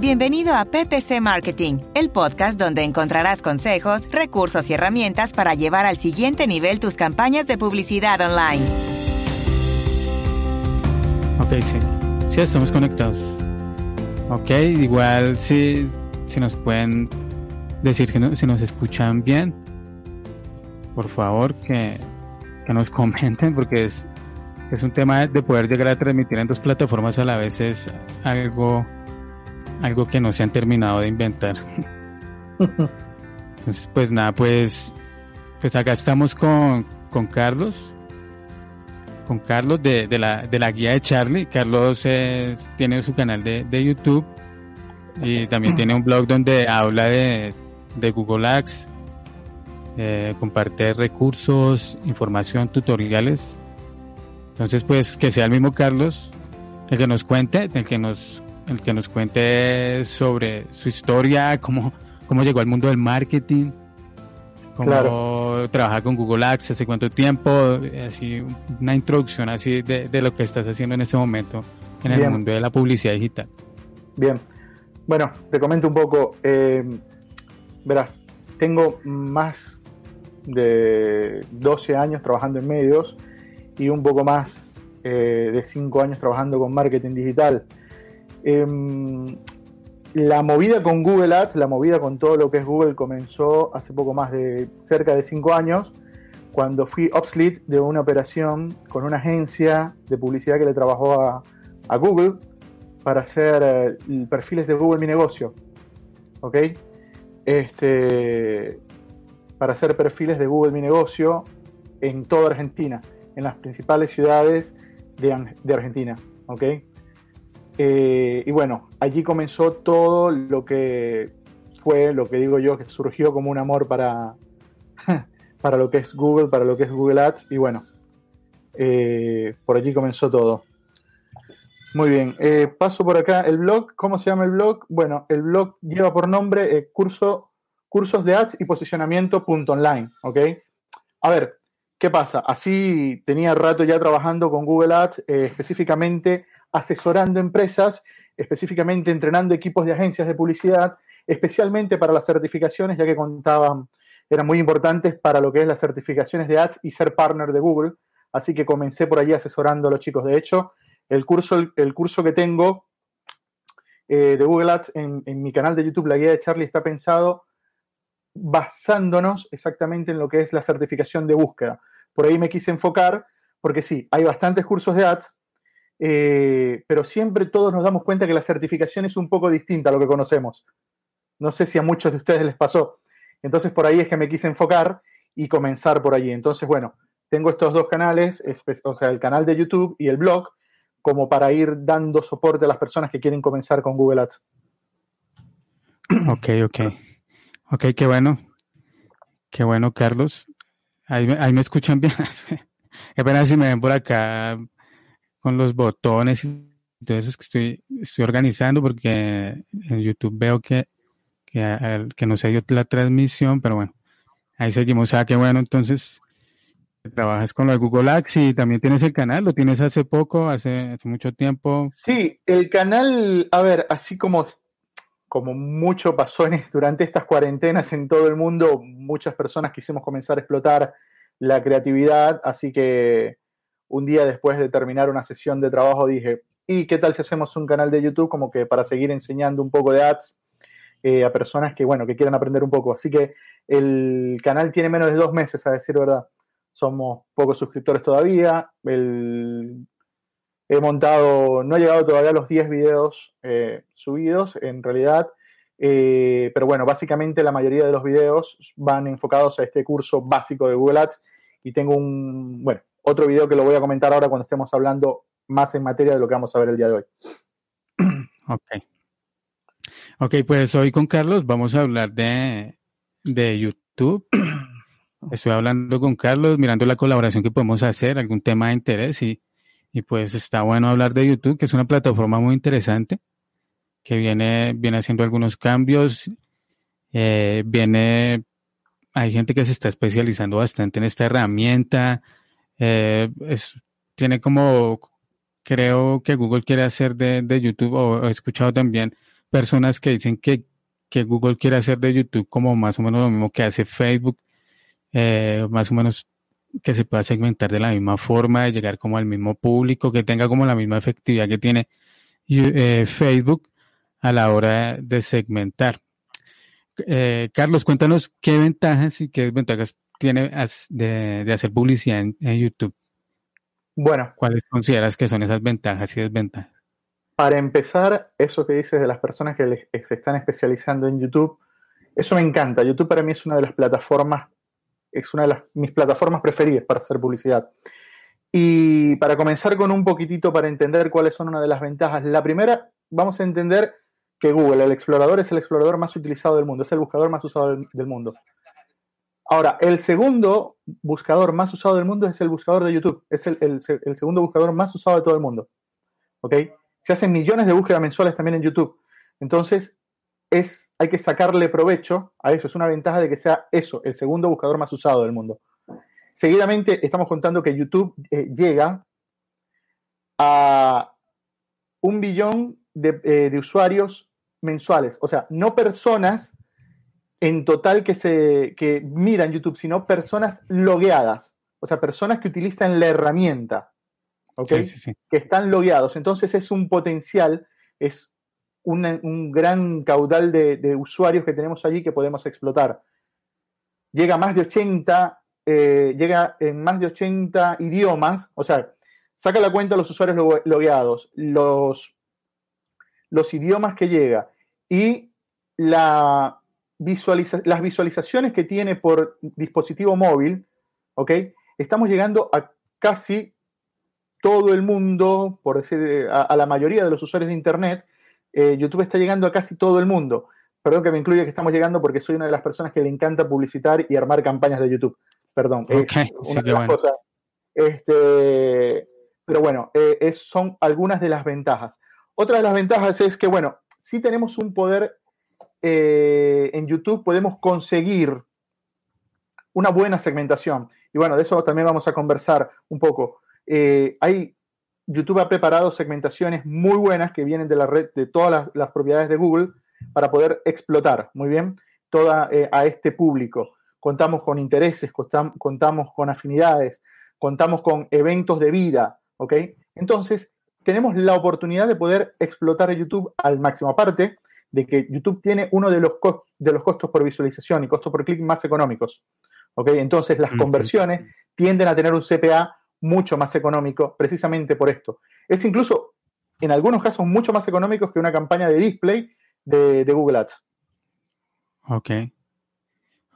Bienvenido a PPC Marketing, el podcast donde encontrarás consejos, recursos y herramientas para llevar al siguiente nivel tus campañas de publicidad online. Ok, sí. Sí, estamos conectados. Ok, igual si, si nos pueden decir que si nos escuchan bien, por favor que, que nos comenten porque es, es un tema de poder llegar a transmitir en dos plataformas a la vez es algo algo que no se han terminado de inventar. Entonces, pues nada, pues, pues acá estamos con, con Carlos, con Carlos de, de, la, de la guía de Charlie. Carlos tiene su canal de, de, YouTube y también tiene un blog donde habla de, de Google Ads, eh, comparte recursos, información, tutoriales. Entonces, pues que sea el mismo Carlos el que nos cuente, el que nos el que nos cuente sobre su historia, cómo, cómo llegó al mundo del marketing, cómo trabaja con Google Ads, hace cuánto tiempo, así una introducción así de, de lo que estás haciendo en este momento en el mundo de la publicidad digital. Bien, bueno, te comento un poco, eh, verás, tengo más de 12 años trabajando en medios y un poco más eh, de 5 años trabajando con marketing digital. Em, la movida con Google Ads, la movida con todo lo que es Google comenzó hace poco más de cerca de cinco años, cuando fui lead de una operación con una agencia de publicidad que le trabajó a, Google para hacer eh, perfiles de Google Mi Negocio. ¿Ok? Este, para hacer perfiles de Google Mi Negocio en toda Argentina, en las principales ciudades de, de Argentina. ¿Ok? Eh, y bueno, allí comenzó todo lo que fue, lo que digo yo, que surgió como un amor para, para lo que es Google, para lo que es Google Ads. Y bueno, eh, por allí comenzó todo. Muy bien, eh, paso por acá el blog. ¿Cómo se llama el blog? Bueno, el blog lleva por nombre curso, cursos de ads y posicionamiento.online. ¿Ok? A ver, ¿qué pasa? Así tenía rato ya trabajando con Google Ads, específicamente asesorando empresas, específicamente entrenando equipos de agencias de publicidad, especialmente para las certificaciones, ya que contaban, eran muy importantes para lo que es las certificaciones de ads y ser partner de Google. Así que comencé por allí asesorando a los chicos. De hecho, el curso, el, curso que tengo eh, de Google Ads en mi canal de YouTube, la guía de Charlie, está pensado basándonos exactamente en lo que es la certificación de búsqueda. Por ahí me quise enfocar, porque sí, hay bastantes cursos de ads, eh, pero siempre todos nos damos cuenta que la certificación es un poco distinta a lo que conocemos. No sé si a muchos de ustedes les pasó. Entonces por ahí es que me quise enfocar y comenzar por allí. Entonces, bueno, tengo estos dos canales, o sea, el canal de YouTube y el blog, como para ir dando soporte a las personas que quieren comenzar con Google Ads. Ok, ok. Ok, qué bueno. Qué bueno, Carlos. Ahí, ahí me escuchan bien. Pena si me ven por acá con los botones y eso que estoy, estoy organizando porque en YouTube veo que, que, que no se dio la transmisión, pero bueno, ahí seguimos. Ah, qué bueno, entonces trabajas con lo de Google Ads y también tienes el canal, lo tienes hace poco, hace, hace mucho tiempo. Sí, el canal, a ver, así como, como mucho pasó en, durante estas cuarentenas en todo el mundo, muchas personas quisimos comenzar a explotar la creatividad, así que un día después de terminar una sesión de trabajo dije, ¿y qué tal si hacemos un canal de YouTube como que para seguir enseñando un poco de ads eh, a personas que, bueno, que quieran aprender un poco? Así que el canal tiene menos de dos meses, a decir verdad. Somos pocos suscriptores todavía. He montado, no he llegado todavía a los 10 videos eh, subidos, en realidad. Eh, pero bueno, básicamente la mayoría de los videos van enfocados a este curso básico de Google Ads y tengo un, bueno, otro video que lo voy a comentar ahora cuando estemos hablando más en materia de lo que vamos a ver el día de hoy. Ok. Ok, pues hoy con Carlos vamos a hablar de, de YouTube. Estoy hablando con Carlos, mirando la colaboración que podemos hacer, algún tema de interés y, y pues está bueno hablar de YouTube, que es una plataforma muy interesante, que viene, viene haciendo algunos cambios, eh, viene, hay gente que se está especializando bastante en esta herramienta, eh, es, tiene como, creo que Google quiere hacer de, YouTube, o he escuchado también, personas que dicen que, que Google quiere hacer de YouTube como más o menos lo mismo que hace Facebook, eh, más o menos que se pueda segmentar de la misma forma, de llegar como al mismo público, que tenga como la misma efectividad que tiene eh, Facebook a la hora de segmentar. Eh, Carlos, cuéntanos qué ventajas y qué desventajas tiene de, hacer publicidad en, YouTube. Bueno. ¿Cuáles consideras que son esas ventajas y desventajas? Para empezar, eso que dices de las personas que se están especializando en YouTube, eso me encanta. YouTube para mí es una de las plataformas es una de las, mis plataformas preferidas para hacer publicidad. Y para comenzar con un poquitito para entender cuáles son una de las ventajas. La primera, vamos a entender que Google, el explorador, es el explorador más utilizado del mundo, es el buscador más usado del, mundo. Ahora, el segundo buscador más usado del mundo es el buscador de YouTube, es el, el, segundo buscador más usado de todo el mundo. ¿Ok? Se hacen millones de búsquedas mensuales también en YouTube. Entonces, es, hay que sacarle provecho a eso. Es una ventaja de que sea eso, el segundo buscador más usado del mundo. Seguidamente estamos contando que YouTube eh, llega a un billón eh, de, usuarios mensuales. O sea, no personas en total que, se, que miran YouTube, sino personas logueadas. O sea, personas que utilizan la herramienta. ¿Ok? Que están logueados. Entonces es un potencial, es un, gran caudal de, usuarios que tenemos allí que podemos explotar. Llega a más de 80, eh, llega en más de 80 idiomas, o sea, saca la cuenta los usuarios logueados, los, los idiomas que llega y la las visualizaciones que tiene por dispositivo móvil, ¿ok? Estamos llegando a casi todo el mundo, por decir, a la mayoría de los usuarios de Internet, eh, YouTube está llegando a casi todo el mundo. Perdón que me incluya que estamos llegando porque soy una de las personas que le encanta publicitar y armar campañas de YouTube. Perdón. una de las cosas. Este, pero bueno, eh, son algunas de las ventajas. Otra de las ventajas es que, bueno, si tenemos un poder eh, en YouTube, podemos conseguir una buena segmentación. Y bueno, de eso también vamos a conversar un poco. hay YouTube ha preparado segmentaciones muy buenas que vienen de la red de todas las, propiedades de Google para poder explotar muy bien toda eh, a este público. Contamos con intereses, contamos con afinidades, contamos con eventos de vida, ¿ok? Entonces, tenemos la oportunidad de poder explotar YouTube al máximo. Aparte de que YouTube tiene uno de los, de los costos por visualización y costos por clic más económicos, ¿ok? Entonces, las conversiones tienden a tener un CPA mucho más económico precisamente por esto. Es incluso, en algunos casos, mucho más económico que una campaña de display de, Google Ads. Ok.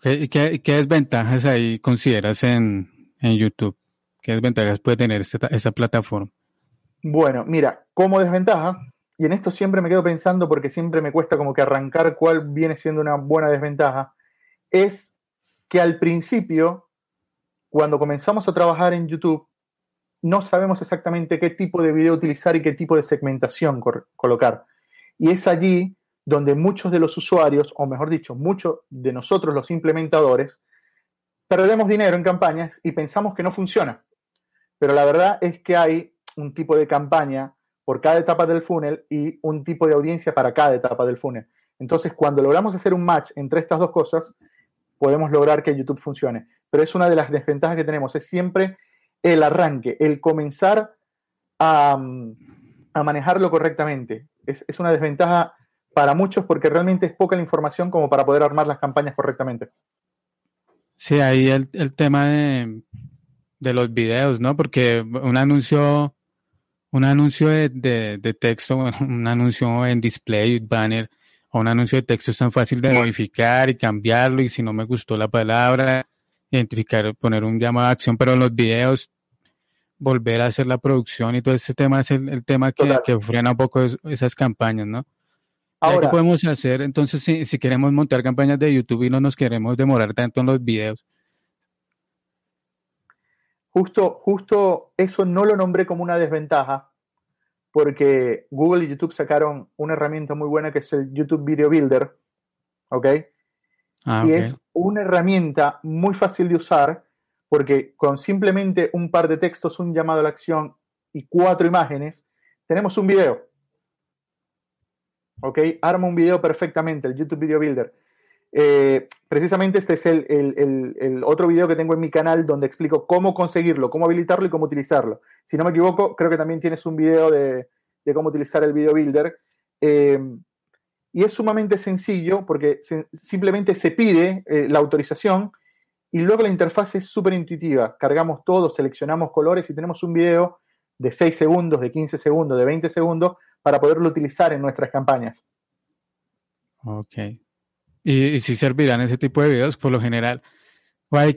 ¿Y qué, desventajas ahí consideras en, YouTube? ¿Qué desventajas puede tener esta, plataforma? Bueno, mira, como desventaja, y en esto siempre me quedo pensando porque siempre me cuesta como que arrancar cuál viene siendo una buena desventaja, es que al principio, cuando comenzamos a trabajar en YouTube, no sabemos exactamente qué tipo de video utilizar y qué tipo de segmentación colocar. Y es allí donde muchos de los usuarios, o mejor dicho, muchos de nosotros los implementadores, perdemos dinero en campañas y pensamos que no funciona. Pero la verdad es que hay un tipo de campaña por cada etapa del funnel y un tipo de audiencia para cada etapa del funnel. Entonces, cuando logramos hacer un match entre estas dos cosas, podemos lograr que YouTube funcione. Pero es una de las desventajas que tenemos, es siempre el arranque, el comenzar a, manejarlo correctamente. Es, una desventaja para muchos porque realmente es poca la información como para poder armar las campañas correctamente. Sí, ahí el, tema de, los videos, ¿no? Porque un anuncio, un anuncio de, texto, un anuncio en display, banner, o un anuncio de texto es tan fácil de modificar y cambiarlo y si no me gustó la palabra, identificar, poner un llamado a acción, pero en los videos volver a hacer la producción y todo ese tema es el, tema que, frena un poco esas campañas, ¿no? Ahora, ¿Qué podemos hacer entonces si, si queremos montar campañas de YouTube y no nos queremos demorar tanto en los videos? Justo, justo eso no lo nombré como una desventaja, porque Google y YouTube sacaron una herramienta muy buena que es el YouTube Video Builder, ¿ok? Ah, y es una herramienta muy fácil de usar porque con simplemente un par de textos, un llamado a la acción y cuatro imágenes, tenemos un video. ¿ok? Arma un video perfectamente, el YouTube Video Builder. Eh, precisamente este es el, otro video que tengo en mi canal donde explico cómo conseguirlo, cómo habilitarlo y cómo utilizarlo. Si no me equivoco, creo que también tienes un video de, cómo utilizar el Video Builder. Eh, y es sumamente sencillo porque simplemente se pide eh, la autorización y luego la interfaz es súper intuitiva. Cargamos todo, seleccionamos colores y tenemos un video de 6 segundos, de 15 segundos, de 20 segundos para poderlo utilizar en nuestras campañas. Ok. ¿Y, si servirán ese tipo de videos por lo general?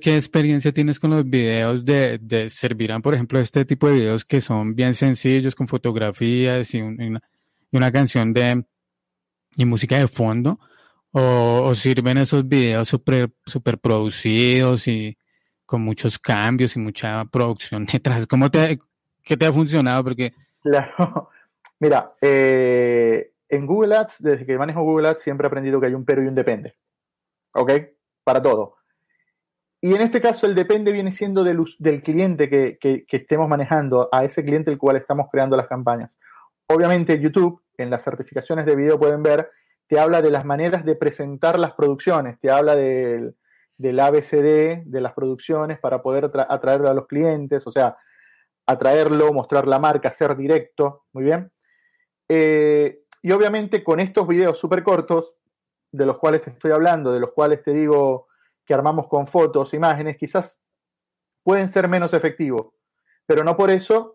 ¿Qué experiencia tienes con los videos de, de, servirán, por ejemplo, este tipo de videos que son bien sencillos, con fotografías y, una, canción de y música de fondo? ¿O, sirven esos videos super, super producidos y con muchos cambios y mucha producción detrás? ¿Cómo te, ¿Qué te ha funcionado? Porque... Claro, mira, eh, en Google Ads, desde que manejo Google Ads, siempre he aprendido que hay un pero y un depende. ¿Ok? Para todo. Y en este caso, el depende viene siendo del, del cliente que, que, estemos manejando, a ese cliente el cual estamos creando las campañas. Obviamente, YouTube, en las certificaciones de video pueden ver, te habla de las maneras de presentar las producciones, te habla del, ABCD de las producciones para poder atraer a los clientes, o sea, atraerlo, mostrar la marca, ser directo, muy bien. Eh, y obviamente con estos videos súper cortos, de los cuales te estoy hablando, de los cuales te digo que armamos con fotos, imágenes, quizás pueden ser menos efectivos, pero no por eso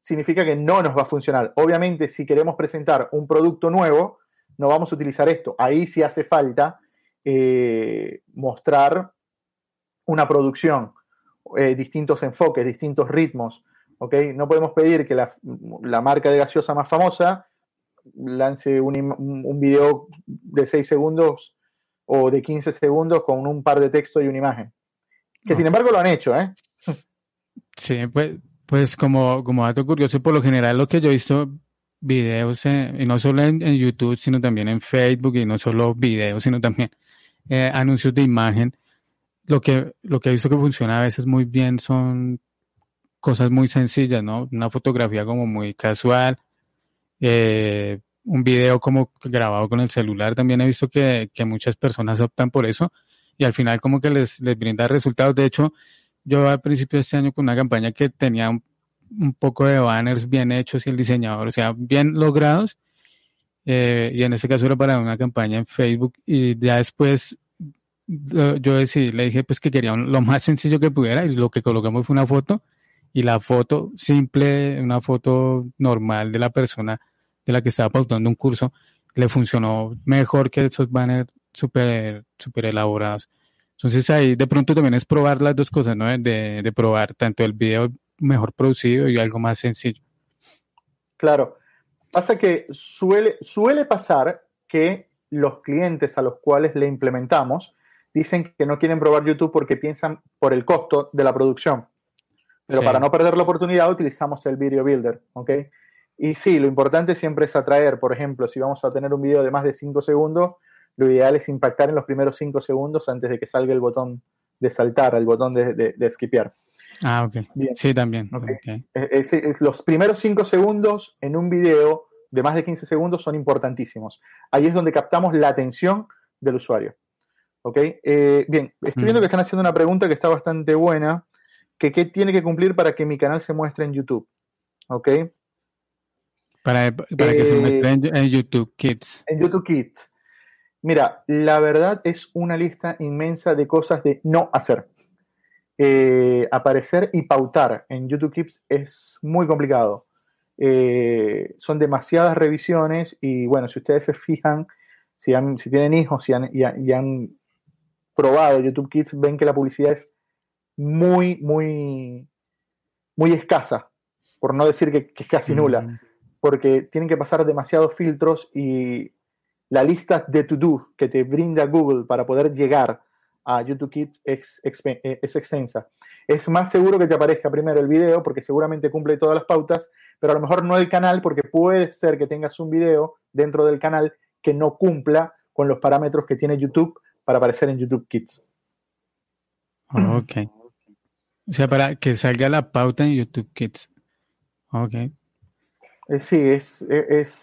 significa que no nos va a funcionar. Obviamente, si queremos presentar un producto nuevo, no vamos a utilizar esto. Ahí sí hace falta eh, mostrar una producción, eh, distintos enfoques, distintos ritmos. ¿okay? No podemos pedir que la, la marca de gaseosa más famosa lance un, un video de 6 segundos o de 15 segundos con un par de textos y una imagen. Que sin embargo lo han hecho, ¿eh? Sí, pues, pues como, como dato curioso, por lo general lo que yo he visto videos, eh, y no solo en, YouTube, sino también en Facebook, y no solo videos, sino también eh, anuncios de imagen, lo que, lo que he visto que funciona a veces muy bien son cosas muy sencillas, ¿no? Una fotografía como muy casual, eh, un video como grabado con el celular. También he visto que, muchas personas optan por eso y al final como que les, les brinda resultados. De hecho, yo al principio de este año con una campaña que tenía un, poco de banners bien hechos y el diseñador, o sea, bien logrados. Eh, y en este caso era para una campaña en Facebook y ya después yo decidí, le dije pues que quería lo más sencillo que pudiera y lo que colocamos fue una foto y la foto simple, una foto normal de la persona de la que estaba pautando un curso, le funcionó mejor que esos banners súper super elaborados. Entonces ahí de pronto también es probar las dos cosas, ¿no? De, de probar tanto el video mejor producido y algo más sencillo. Claro. Pasa que suele, suele pasar que los clientes a los cuales le implementamos dicen que no quieren probar YouTube porque piensan por el costo de la producción. Pero para no perder la oportunidad utilizamos el Video Builder, ¿ok? Y sí, lo importante siempre es atraer, por ejemplo, si vamos a tener un video de más de 5 segundos, lo ideal es impactar en los primeros 5 segundos antes de que salga el botón de saltar, el botón de, de, skipear. Ah, ok. Sí, también. los primeros 5 segundos en un video de más de 15 segundos son importantísimos. Ahí es donde captamos la atención del usuario. ¿Ok? Eh, bien, estoy viendo mm. que están haciendo una pregunta que está bastante buena, que qué tiene que cumplir para que mi canal se muestre en YouTube. ¿Ok? Para, que se muestre en, YouTube Kids. En YouTube Kids. Mira, la verdad es una lista inmensa de cosas de no hacer. Eh, aparecer y pautar en YouTube Kids es muy complicado. Eh, son demasiadas revisiones y bueno, si ustedes se fijan, si, si tienen hijos y han, y, han, probado YouTube Kids, ven que la publicidad es muy, muy, muy escasa, por no decir que, es casi nula. Porque tienen que pasar demasiados filtros y la lista de to-do que te brinda Google para poder llegar a YouTube Kids es, eh, es, extensa. Es más seguro que te aparezca primero el video porque seguramente cumple todas las pautas, pero a lo mejor no el canal porque puede ser que tengas un video dentro del canal que no cumpla con los parámetros que tiene YouTube para aparecer en YouTube Kids. Ok. O sea, para que salga la pauta en YouTube Kids. Ok. Eh, sí, es,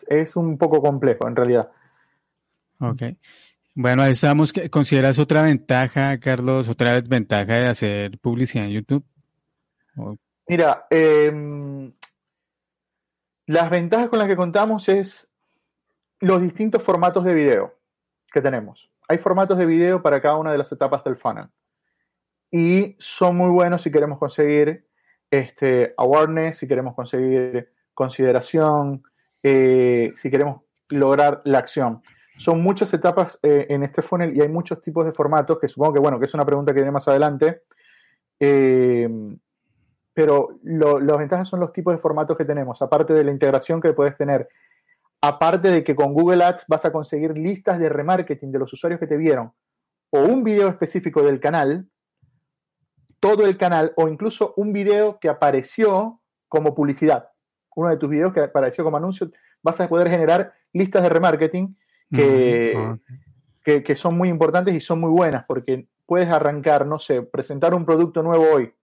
es, un poco complejo en realidad. Ok. Bueno, ahí estamos. ¿Consideras otra ventaja, Carlos, otra desventaja de hacer publicidad en YouTube? Mira, em, las ventajas con las que contamos es los distintos formatos de video que tenemos. Hay formatos de video para cada una de las etapas del funnel. Y son muy buenos si queremos conseguir este, awareness, si queremos conseguir consideración, eh, si queremos lograr la acción. Son muchas etapas eh, en este funnel y hay muchos tipos de formatos que supongo que, bueno, que es una pregunta que viene más adelante. Eh, pero las ventajas son los tipos de formatos que tenemos, aparte de la integración que puedes tener, aparte de que con Google Ads vas a conseguir listas de remarketing de los usuarios que te vieron, o un video específico del canal, todo el canal, o incluso un video que apareció como publicidad uno de tus videos que apareció como anuncio, vas a poder generar listas de remarketing que, que, son muy importantes y son muy buenas porque puedes arrancar, no sé, presentar un producto nuevo hoy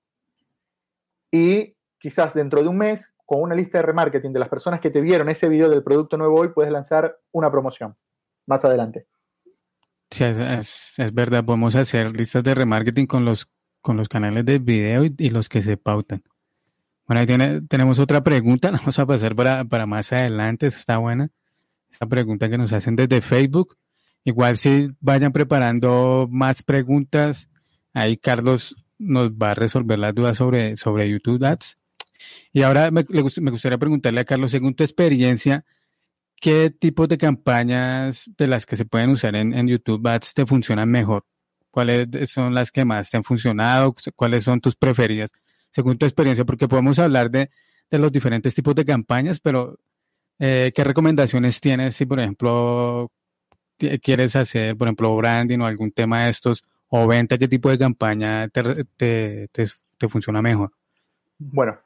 y quizás dentro de un mes, con una lista de remarketing de las personas que te vieron ese video del producto nuevo hoy, puedes lanzar una promoción más adelante. Sí, es, verdad, podemos hacer listas de remarketing con los, con los canales de video y los que se pautan. Bueno, ahí tiene, tenemos otra pregunta, vamos a pasar para, para más adelante, está buena. Esta pregunta que nos hacen desde Facebook. Igual si vayan preparando más preguntas, ahí Carlos nos va a resolver las dudas sobre, sobre YouTube Ads. Y ahora me, me gustaría preguntarle a Carlos, según tu experiencia, ¿qué tipos de campañas de las que se pueden usar en, en YouTube Ads te funcionan mejor? ¿Cuáles son las que más te han funcionado? ¿Cuáles son tus preferidas? según tu experiencia, porque podemos hablar de, los diferentes tipos de campañas, pero eh, ¿qué recomendaciones tienes si, por ejemplo, quieres hacer, por ejemplo, branding o algún tema de estos, o venta, qué tipo de campaña te, funciona mejor? Bueno,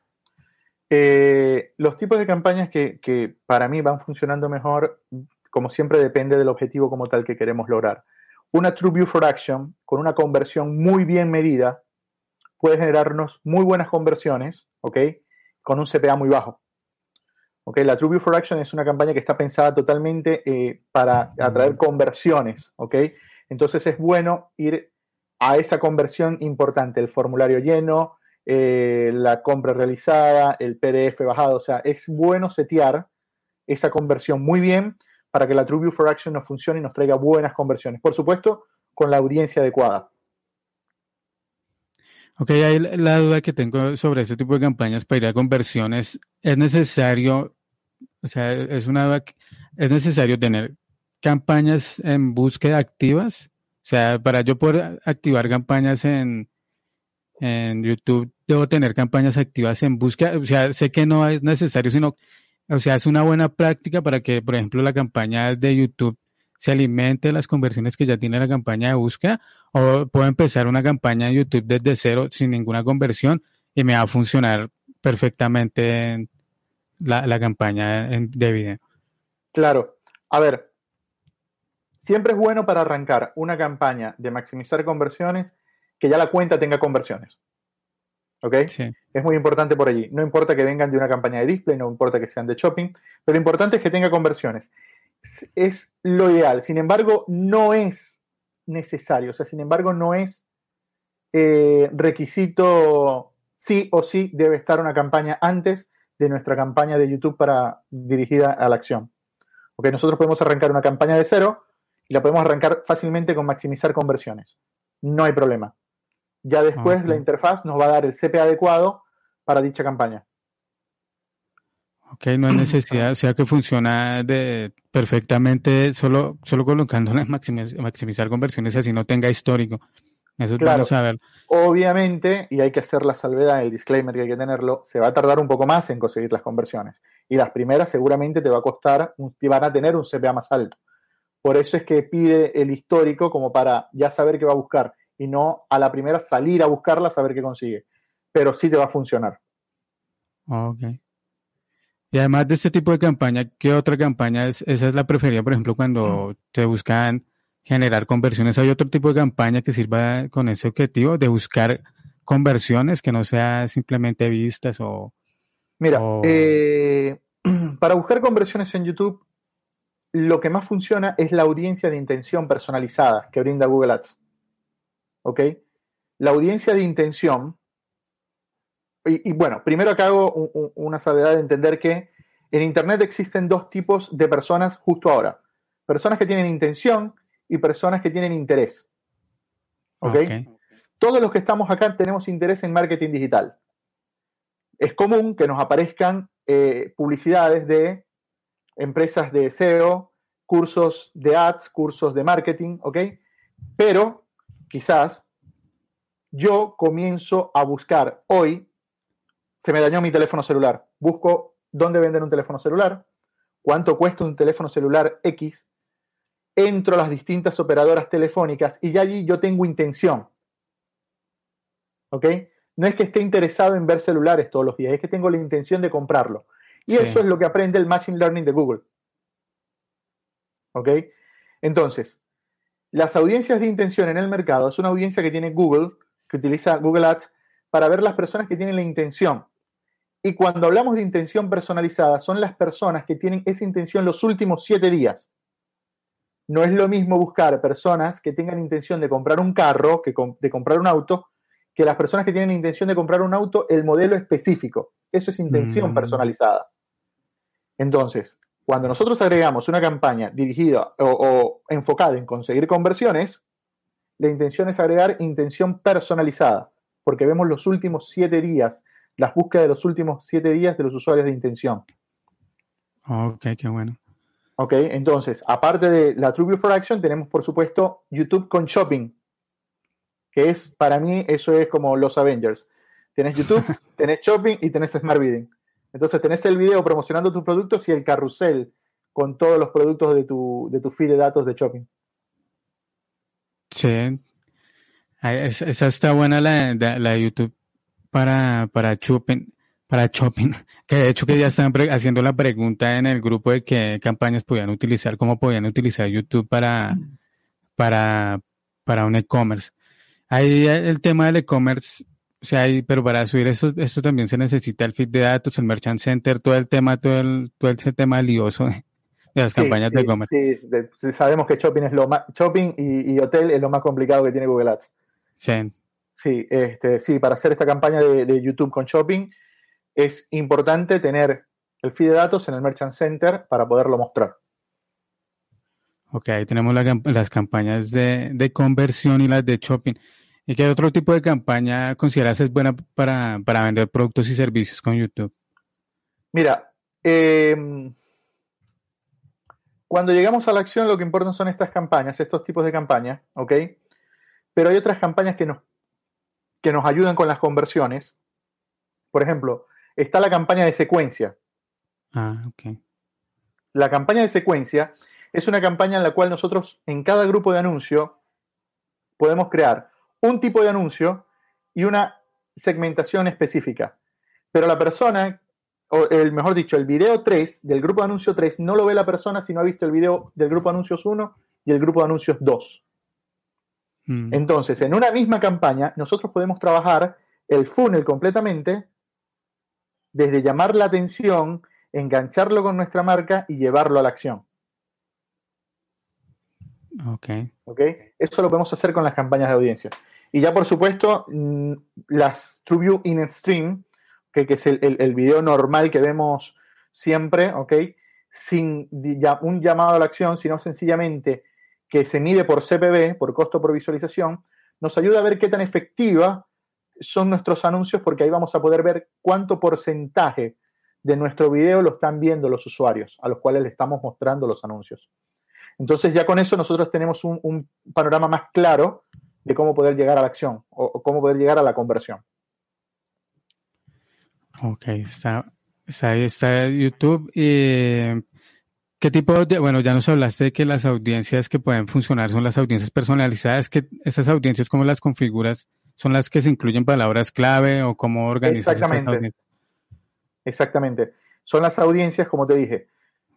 eh, los tipos de campañas que, que, para mí van funcionando mejor, como siempre, depende del objetivo como tal que queremos lograr. Una True View for Action con una conversión muy bien medida puede generarnos muy buenas conversiones, ¿ok? Con un CPA muy bajo. ¿Ok? La True View for Action es una campaña que está pensada totalmente eh, para atraer conversiones, ¿ok? Entonces es bueno ir a esa conversión importante, el formulario lleno, eh, la compra realizada, el PDF bajado, o sea, es bueno setear esa conversión muy bien para que la True View for Action nos funcione y nos traiga buenas conversiones. Por supuesto, con la audiencia adecuada. Ok, ahí la duda que tengo sobre este tipo de campañas para ir a conversiones, ¿es necesario, o sea, es una ¿es necesario tener campañas en búsqueda activas? O sea, para yo poder activar campañas en, en YouTube, debo tener campañas activas en búsqueda. O sea, sé que no es necesario, sino, o sea, es una buena práctica para que, por ejemplo, la campaña de YouTube se alimente de las conversiones que ya tiene la campaña de búsqueda o puedo empezar una campaña de YouTube desde cero sin ninguna conversión y me va a funcionar perfectamente la, la campaña de video. Claro. A ver, siempre es bueno para arrancar una campaña de maximizar conversiones que ya la cuenta tenga conversiones. ¿Ok? Sí. Es muy importante por allí. No importa que vengan de una campaña de display, no importa que sean de shopping, pero lo importante es que tenga conversiones es lo ideal. Sin embargo, no es necesario. O sea, sin embargo, no es eh, requisito sí o sí debe estar una campaña antes de nuestra campaña de YouTube para dirigida a la acción. Ok, nosotros podemos arrancar una campaña de cero y la podemos arrancar fácilmente con maximizar conversiones. No hay problema. Ya después la interfaz nos va a dar el CP adecuado para dicha campaña. Ok, no hay necesidad, o sea que funciona de perfectamente solo, solo colocándole maximizar, maximizar conversiones así no tenga histórico. Eso claro, saber. Obviamente, y hay que hacer la salvedad, el disclaimer que hay que tenerlo, se va a tardar un poco más en conseguir las conversiones. Y las primeras seguramente te va a costar, te van a tener un CPA más alto. Por eso es que pide el histórico como para ya saber qué va a buscar y no a la primera salir a buscarla, saber qué consigue. Pero sí te va a funcionar. Ok. Y además de este tipo de campaña, ¿qué otra campaña es? Esa es la preferida, por ejemplo, cuando te buscan generar conversiones. ¿Hay otro tipo de campaña que sirva con ese objetivo de buscar conversiones que no sea simplemente vistas o... Mira, eh, para buscar conversiones en YouTube lo que más funciona es la audiencia de intención personalizada que brinda Google Ads. ¿Ok? La audiencia de intención, y, bueno, primero acá hago una salvedad de entender que en Internet existen dos tipos de personas justo ahora. Personas que tienen intención y personas que tienen interés. ¿Ok? Todos los que estamos acá tenemos interés en marketing digital. Es común que nos aparezcan eh, publicidades de empresas de SEO, cursos de ads, cursos de marketing, ¿ok? Pero quizás yo comienzo a buscar hoy, se me dañó mi teléfono celular, busco dónde venden un teléfono celular, cuánto cuesta un teléfono celular X, entro a las distintas operadoras telefónicas y ya allí yo tengo intención. ¿Ok? No es que esté interesado en ver celulares todos los días, es que tengo la intención de comprarlo. Y eso es lo que aprende el Machine Learning de Google. ¿Ok? Entonces, las audiencias de intención en el mercado es una audiencia que tiene Google, que utiliza Google Ads para ver las personas que tienen la intención. Y cuando hablamos de intención personalizada, son las personas que tienen esa intención los últimos siete días. No es lo mismo buscar personas que tengan intención de comprar un carro, que de comprar un auto, que las personas que tienen intención de comprar un auto, el modelo específico. Eso es intención mm. personalizada. Entonces, cuando nosotros agregamos una campaña dirigida o, enfocada en conseguir conversiones, la intención es agregar intención personalizada, porque vemos los últimos siete días, las búsquedas de los últimos siete días de los usuarios de intención. Ok, qué bueno. Ok, entonces, aparte de la TrueView for Action, tenemos por supuesto YouTube con Shopping, que es, para mí, eso es como los Avengers. Tienes YouTube, tenés Shopping y tenés Smart Bidding. Entonces tenés el video promocionando tus productos y el carrusel con todos los productos de tu, de tu feed de datos de shopping. Sí. Esa está buena la, la de YouTube para, para shopping, para shopping, que de hecho que ya están haciendo la pregunta en el grupo de qué campañas podían utilizar, cómo podían utilizar YouTube para, para, para un e-commerce. Ahí el tema del e-commerce o sea, pero para subir eso, esto también se necesita el feed de datos, el Merchant Center, todo el tema, todo el, todo ese tema lioso de las campañas de e-commerce. Sí, sabemos que shopping es lo más, shopping y, hotel es lo más complicado que tiene Google Ads. Sí. Sí, este, sí, para hacer esta campaña de, YouTube con shopping es importante tener el feed de datos en el Merchant Center para poderlo mostrar. Ok, ahí tenemos las campañas de, de conversión y las de shopping. ¿Y qué otro tipo de campaña consideras es buena para, vender productos y servicios con YouTube? Mira, em, cuando llegamos a la acción lo que importan son estas campañas, estos tipos de campañas, ¿ok? Pero hay otras campañas que nos, que nos ayudan con las conversiones. Por ejemplo, está la campaña de secuencia. Ah, ok. La campaña de secuencia es una campaña en la cual nosotros en cada grupo de anuncio podemos crear un tipo de anuncio y una segmentación específica. Pero la persona, o el mejor dicho, el video 3 del grupo de anuncio 3 no lo ve la persona si no ha visto el video del grupo de anuncios 1 y el grupo de anuncios 2. Mm. Entonces, en una misma campaña, nosotros podemos trabajar el funnel completamente desde llamar la atención, engancharlo con nuestra marca y llevarlo a la acción. Ok. Ok. Eso lo podemos hacer con las campañas de audiencia. Y ya, por supuesto, mm, las TrueView in Stream, que, es el, el, video normal que vemos siempre, ¿ok? Sin un llamado a la acción, sino sencillamente que se mide por CPV, por costo por visualización, nos ayuda a ver qué tan efectiva son nuestros anuncios, porque ahí vamos a poder ver cuánto porcentaje de nuestro video lo están viendo los usuarios a los cuales le estamos mostrando los anuncios. Entonces ya con eso nosotros tenemos un, panorama más claro de cómo poder llegar a la acción o, cómo poder llegar a la conversión. Ok, está, ahí está YouTube. ¿Qué tipo de, bueno, ya nos hablaste de que las audiencias que pueden funcionar son las audiencias personalizadas, que esas audiencias, ¿cómo las configuras? ¿Son las que se incluyen palabras clave o cómo organizas Exactamente. Exactamente. Son las audiencias, como te dije,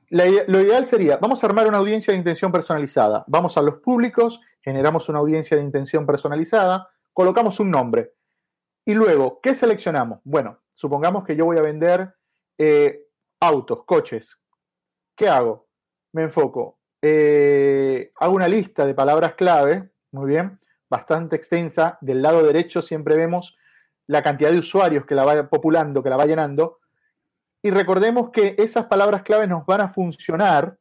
lo ideal sería, vamos a armar una audiencia de intención personalizada. Vamos a los públicos, generamos una audiencia de intención personalizada, colocamos un nombre. Y luego, ¿qué seleccionamos? Bueno, supongamos que yo voy a vender eh, autos, coches. ¿Qué hago? me enfoco. Eh, hago una lista de palabras clave, muy bien, bastante extensa. Del lado derecho siempre vemos la cantidad de usuarios que la va populando, que la va llenando. Y recordemos que esas palabras clave nos van a funcionar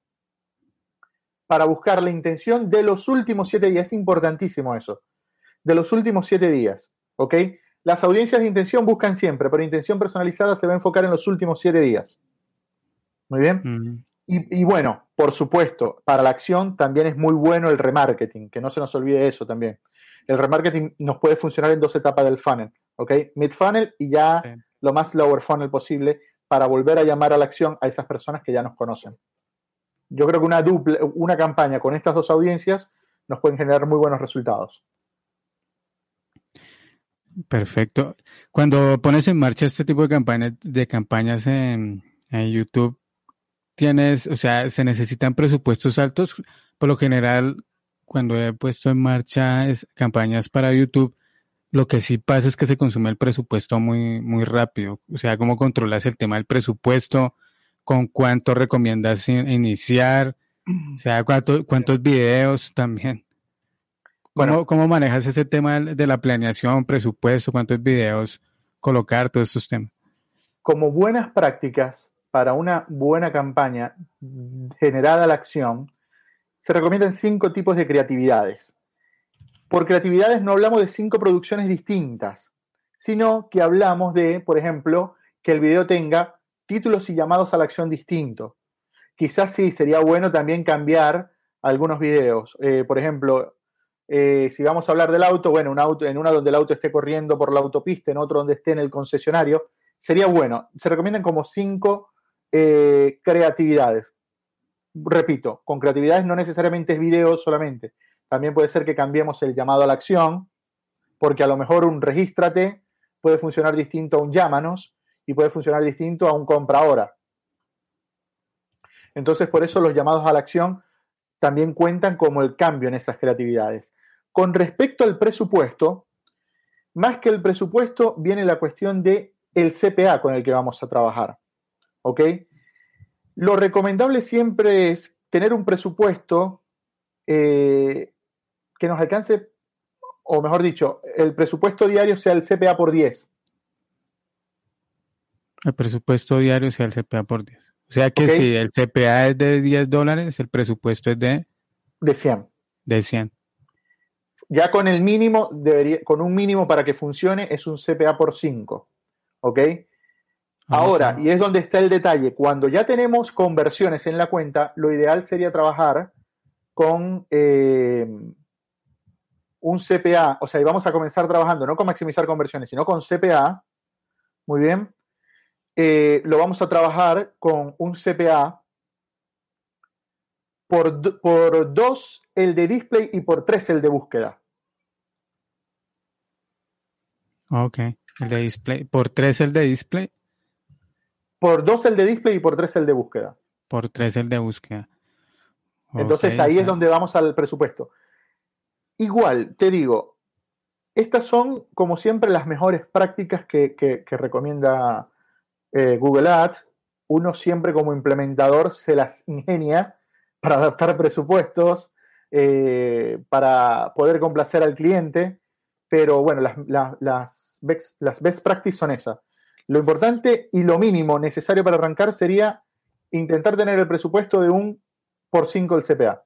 para buscar la intención de los últimos siete días. Es importantísimo eso. De los últimos siete días. ¿Ok? Las audiencias de intención buscan siempre, pero intención personalizada se va a enfocar en los últimos siete días. Muy bien. y, bueno, por supuesto, para la acción también es muy bueno el remarketing, que no se nos olvide eso también. El remarketing nos puede funcionar en dos etapas del funnel, ¿ok? Mid funnel y ya lo más lower funnel posible para volver a llamar a la acción a esas personas que ya nos conocen. Yo creo que una, una campaña con estas dos audiencias nos pueden generar muy buenos resultados. Perfecto. Cuando pones en marcha este tipo de campañas, de campañas en, YouTube, tienes, o sea, se necesitan presupuestos altos. Por lo general, cuando he puesto en marcha campañas para YouTube, lo que sí pasa es que se consume el presupuesto muy, muy rápido. O sea, ¿cómo controlas el tema del presupuesto? ¿Con cuánto recomiendas iniciar? O sea, ¿cuántos videos también? Bueno, ¿Cómo, manejas ese tema de la planeación, presupuesto, cuántos videos colocar, todos estos temas? Como buenas prácticas para una buena campaña generada la acción, se recomiendan cinco tipos de creatividades. Por creatividades no hablamos de cinco producciones distintas, sino que hablamos de, por ejemplo, que el video tenga títulos y llamados a la acción distintos. Quizás sí sería bueno también cambiar algunos videos. Eh, por ejemplo, eh, si vamos a hablar del auto, bueno, un auto, en una donde el auto esté corriendo por la autopista, en otro donde esté en el concesionario, sería bueno. Se recomiendan como cinco eh, creatividades. Repito, con creatividades no necesariamente es video solamente. También puede ser que cambiemos el llamado a la acción, porque a lo mejor un regístrate puede funcionar distinto a un llámanos y puede funcionar distinto a un compra ahora. Entonces, por eso los llamados a la acción también cuentan como el cambio en esas creatividades. Con respecto al presupuesto, más que el presupuesto viene la cuestión de el CPA con el que vamos a trabajar. ¿Ok? Lo recomendable siempre es tener un presupuesto eh, que nos alcance, o mejor dicho, el presupuesto diario sea el CPA por 10. El presupuesto diario sea el CPA por 10. O sea que si el CPA es de 10 dólares, el presupuesto es de... De 100. De 100 ya con el mínimo, debería, con un mínimo para que funcione, es un CPA por 5. ¿Ok? Ahora, y es donde está el detalle, cuando ya tenemos conversiones en la cuenta, lo ideal sería trabajar con eh, un CPA, o sea, y vamos a comenzar trabajando no con maximizar conversiones, sino con CPA, muy bien, eh, lo vamos a trabajar con un CPA por, por dos el de display y por tres el de búsqueda. Ok, el de display. ¿Por tres el de display? Por dos el de display y por tres el de búsqueda. Por tres el de búsqueda. Entonces ahí es donde vamos al presupuesto. Igual, te digo, estas son como siempre las mejores prácticas que, recomienda eh, Google Ads. Uno siempre como implementador se las ingenia para adaptar presupuestos, eh, para poder complacer al cliente pero bueno, las, las, best, las best practices son esas. Lo importante y lo mínimo necesario para arrancar sería intentar tener el presupuesto de un por 5 el CPA.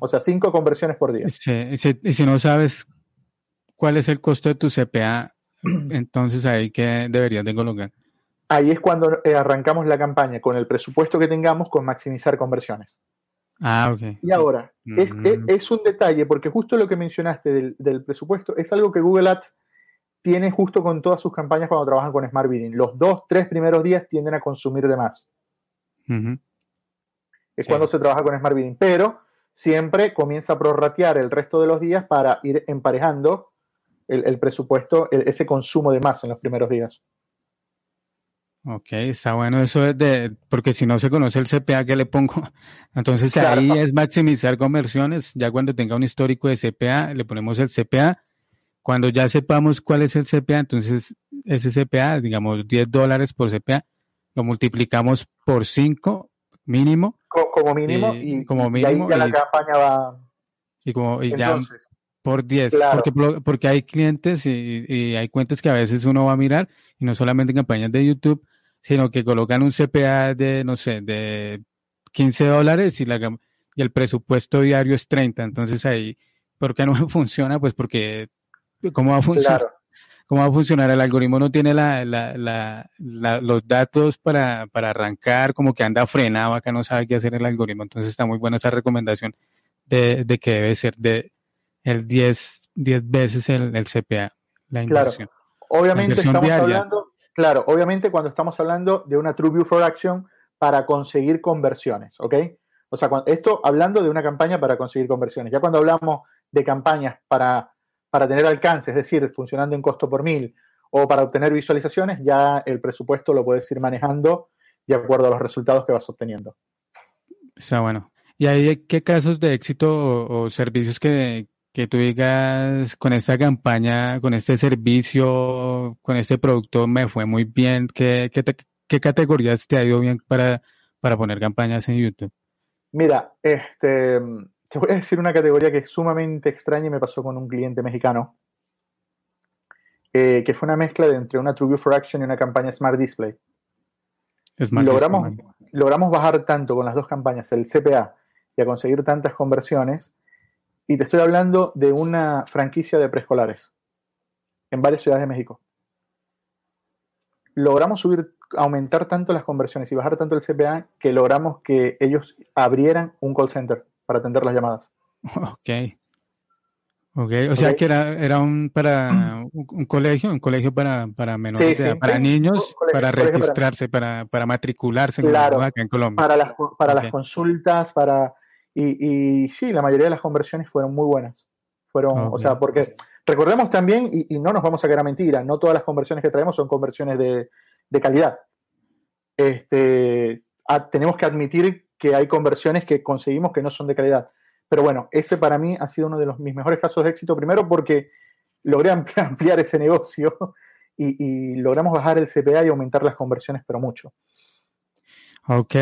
O sea, 5 conversiones por día. y si no sabes cuál es el costo de tu CPA, entonces ahí que deberías de colocar. Ahí es cuando eh, arrancamos la campaña con el presupuesto que tengamos con maximizar conversiones. Ah, ok. Y ahora, mm. es, un detalle, porque justo lo que mencionaste del, presupuesto es algo que Google Ads tiene justo con todas sus campañas cuando trabajan con Smart Bidding. Los dos, tres primeros días tienden a consumir de más. Es cuando se trabaja con Smart Bidding. Pero siempre comienza a prorratear el resto de los días para ir emparejando el, presupuesto, ese consumo de más en los primeros días. Ok, está bueno eso es de, porque si no se conoce el CPA que le pongo, entonces ahí es maximizar conversiones, ya cuando tenga un histórico de CPA, le ponemos el CPA, cuando ya sepamos cuál es el CPA, entonces ese CPA, digamos 10 dólares por CPA, lo multiplicamos por 5 mínimo como mínimo, y, como mínimo, ahí ya la campaña va. Y como y ya por 10, porque, porque hay clientes y, y, hay cuentas que a veces uno va a mirar, y no solamente en campañas de YouTube, sino que colocan un CPA de, no sé, de 15 dólares y, la, y el presupuesto diario es 30. Entonces ahí, ¿por qué no funciona? Pues porque, ¿cómo va a funcionar? ¿Cómo va a funcionar? El algoritmo no tiene la, la, los datos para, para, arrancar, como que anda frenado, acá no sabe qué hacer el algoritmo. Entonces está muy buena esa recomendación de, de que debe ser de el 10, 10 veces el, el CPA, la inversión. Claro. Obviamente estamos hablando, claro, obviamente cuando estamos hablando de una True View for Action para conseguir conversiones, ¿ok? O sea, esto hablando de una campaña para conseguir conversiones. Ya cuando hablamos de campañas para, para tener alcance, es decir, funcionando en costo por mil o para obtener visualizaciones, ya el presupuesto lo puedes ir manejando de acuerdo a los resultados que vas obteniendo. Está bueno. ¿Y hay qué casos de éxito o servicios que, que tú digas, con esta campaña, con este servicio, con este producto me fue muy bien? ¿Qué, qué, categorías te ha ido bien para, para poner campañas en YouTube? Mira, este, te voy a decir una categoría que es sumamente extraña y me pasó con un cliente mexicano, eh, que fue una mezcla de entre una TrueView for Action y una campaña Smart Display. logramos, logramos bajar tanto con las dos campañas el CPA y a conseguir tantas conversiones y te estoy hablando de una franquicia de preescolares en varias ciudades de México. Logramos subir, aumentar tanto las conversiones y bajar tanto el CPA que logramos que ellos abrieran un call center para atender las llamadas. Ok. Ok, o sea que era, era un para un, colegio, un colegio para, para menores, para niños, para registrarse, para, para, matricularse claro, acá en Colombia. Para las, para las consultas, para y, sí, la mayoría de las conversiones fueron muy buenas. Fueron, o sea, porque recordemos también, y, no nos vamos a quedar a mentira, no todas las conversiones que traemos son conversiones de, calidad. Este, tenemos que admitir que hay conversiones que conseguimos que no son de calidad. Pero bueno, ese para mí ha sido uno de los, mis mejores casos de éxito, primero porque logré ampliar ese negocio y, y logramos bajar el CPA y aumentar las conversiones, pero mucho. Ok,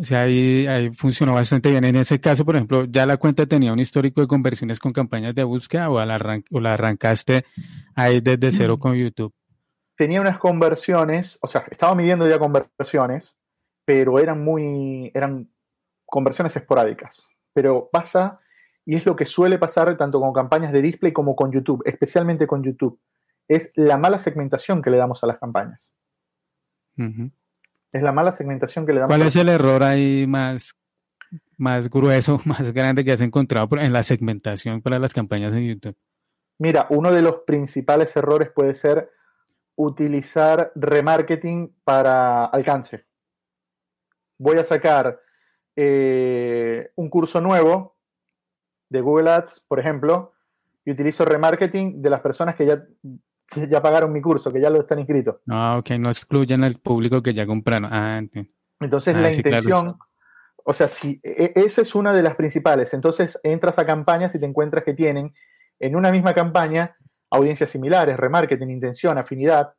o sea, ahí, ahí, funcionó bastante bien. En ese caso, por ejemplo, ¿ya la cuenta tenía un histórico de conversiones con campañas de búsqueda o la, o la arrancaste ahí desde cero mm. con YouTube? Tenía unas conversiones, o sea, estaba midiendo ya conversiones, pero eran muy, eran conversiones esporádicas. Pero pasa, y es lo que suele pasar tanto con campañas de display como con YouTube, especialmente con YouTube, es la mala segmentación que le damos a las campañas. Es la mala segmentación que le damos. ¿Cuál es el error ahí más, más grueso, más grande que has encontrado en la segmentación para las campañas en YouTube? Mira, uno de los principales errores puede ser utilizar remarketing para alcance. Voy a sacar eh, un curso nuevo de Google Ads, por ejemplo, y utilizo remarketing de las personas que ya ya pagaron mi curso, que ya lo están inscritos. Ah, ok, no excluyen al público que ya compraron. Ah, Entonces ah, la intención, o sea, si e, e, esa es una de las principales. Entonces entras a campañas y te encuentras que tienen en una misma campaña audiencias similares, remarketing, intención, afinidad.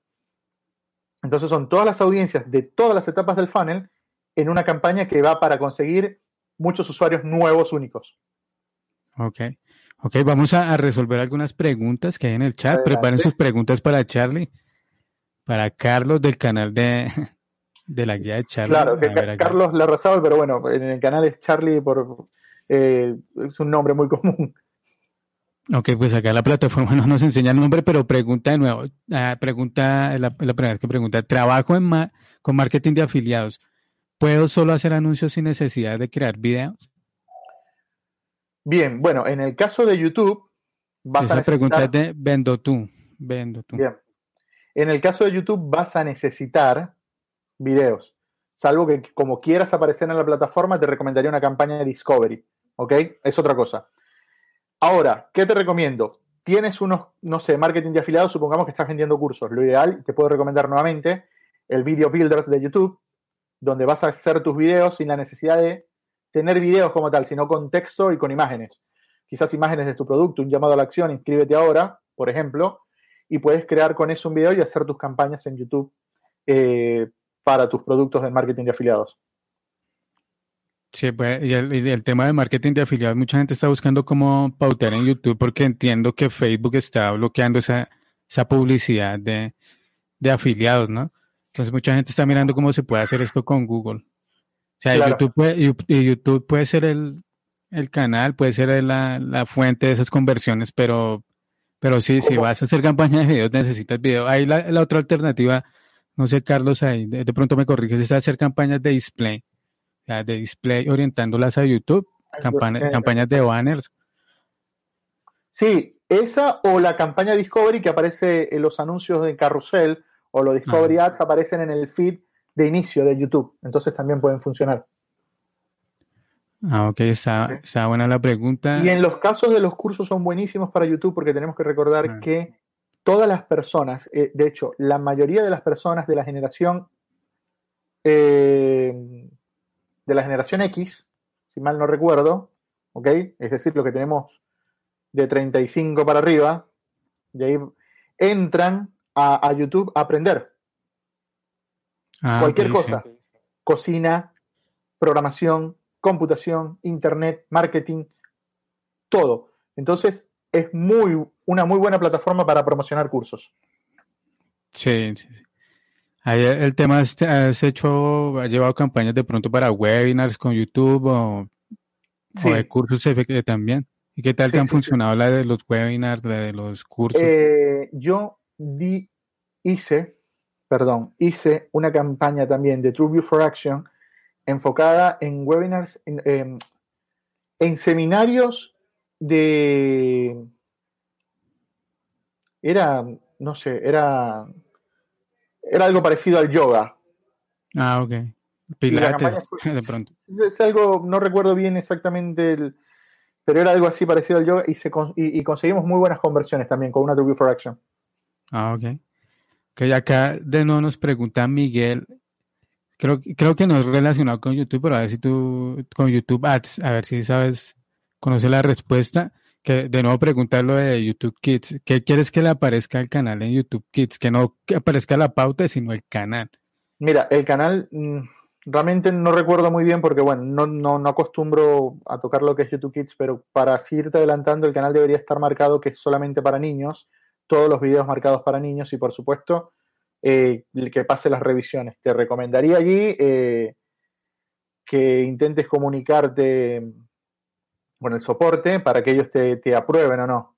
Entonces son todas las audiencias de todas las etapas del funnel en una campaña que va para conseguir muchos usuarios nuevos únicos. Ok. Ok, vamos a, resolver algunas preguntas que hay en el chat. Preparen sus preguntas para Charlie, para Carlos del canal de, de la guía de Charlie. Claro, que Carlos la resuelve, pero bueno, en el canal es Charlie por eh, es un nombre muy común. Ok, pues acá la plataforma no nos enseña el nombre, pero pregunta de nuevo. Ah, pregunta, la, la, primera vez que pregunta, trabajo en con marketing de afiliados. ¿Puedo solo hacer anuncios sin necesidad de crear videos? Bien, bueno, en el caso de YouTube, vas Esa a necesitar... pregunta es de vendo tú, vendo tú. Bien. En el caso de YouTube vas a necesitar videos, salvo que como quieras aparecer en la plataforma, te recomendaría una campaña de Discovery, ¿ok? Es otra cosa. Ahora, ¿qué te recomiendo? Tienes unos, no sé, marketing de afiliados, supongamos que estás vendiendo cursos. Lo ideal, te puedo recomendar nuevamente, el Video Builders de YouTube, donde vas a hacer tus videos sin la necesidad de tener videos como tal, sino con texto y con imágenes. Quizás imágenes de tu producto, un llamado a la acción, inscríbete ahora, por ejemplo, y puedes crear con eso un video y hacer tus campañas en YouTube eh, para tus productos de marketing de afiliados. Sí, pues, y el, tema de marketing de afiliados, mucha gente está buscando cómo pautear en YouTube porque entiendo que Facebook está bloqueando esa, esa publicidad de, de afiliados, ¿no? Entonces mucha gente está mirando cómo se puede hacer esto con Google. O sea, YouTube, puede, YouTube puede ser el, canal, puede ser la, fuente de esas conversiones, pero, pero sí, si vas a hacer campaña de videos, necesitas video. Ahí la, otra alternativa, no sé, Carlos, ahí de, pronto me corriges, es hacer campañas de display, de display orientándolas a YouTube, campañas de banners. Sí, esa o la campaña Discovery que aparece en los anuncios de carrusel o los Discovery Ads aparecen en el feed de inicio de YouTube. Entonces también pueden funcionar. Ah, ok, está, buena la pregunta. Y en los casos de los cursos son buenísimos para YouTube porque tenemos que recordar ah. que todas las personas, eh, de hecho, la mayoría de las personas de la generación eh, de la generación X, si mal no recuerdo, ¿ok? Es decir, lo que tenemos de 35 para arriba, y ahí entran a, YouTube a aprender. Ah, Cualquier cosa. Cocina, programación, computación, internet, marketing, todo. Entonces, es muy, una muy buena plataforma para promocionar cursos. Sí, sí, Ahí el tema es, has hecho, has llevado campañas de pronto para webinars con YouTube o, de cursos también. ¿Y qué tal te han funcionado la de los webinars, la de los cursos? Eh, yo di, hice, perdón, hice una campaña también de TrueView for Action enfocada en webinars, en, en seminarios de... Era, no sé, era, era algo parecido al yoga. Ah, ok. Pilates, de pronto. Es algo, no recuerdo bien exactamente el, pero era algo así parecido al yoga y, se, y, conseguimos muy buenas conversiones también con una Review for Action. Ah, ok. Que acá de nuevo nos pregunta Miguel, creo, creo que no es relacionado con YouTube, pero a ver si tú, con YouTube Ads, a ver si sabes, conoce la respuesta. Que de nuevo preguntar de YouTube Kids. ¿Qué quieres que le aparezca al canal en YouTube Kids? Que no que aparezca la pauta, sino el canal. Mira, el canal, mm, realmente no recuerdo muy bien porque, bueno, no, no, no, acostumbro a tocar lo que es YouTube Kids, pero para así irte adelantando, el canal debería estar marcado que es solamente para niños, todos los videos marcados para niños y, por supuesto, eh, que pase las revisiones. Te recomendaría allí eh, que intentes comunicarte con el soporte para que ellos te, te aprueben o no.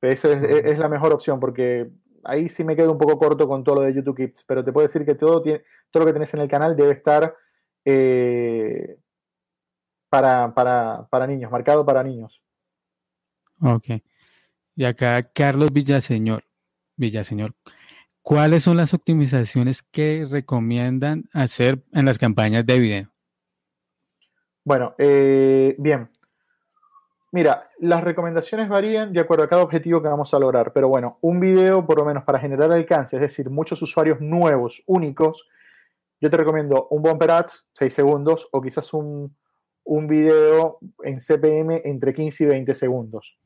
Esa es, es la mejor opción porque ahí sí me quedo un poco corto con todo lo de YouTube Kids, pero te puedo decir que todo, tiene, todo lo que tenés en el canal debe estar eh, para, para, niños, marcado para niños. Ok. Y acá Carlos Villaseñor, Villaseñor, ¿cuáles son las optimizaciones que recomiendan hacer en las campañas de video? Bueno, eh, bien. Mira, las recomendaciones varían de acuerdo a cada objetivo que vamos a lograr, pero bueno, un video por lo menos para generar alcance, es decir, muchos usuarios nuevos, únicos, yo te recomiendo un bumper ads, 6 segundos, o quizás un, un video en CPM entre 15 y 20 segundos.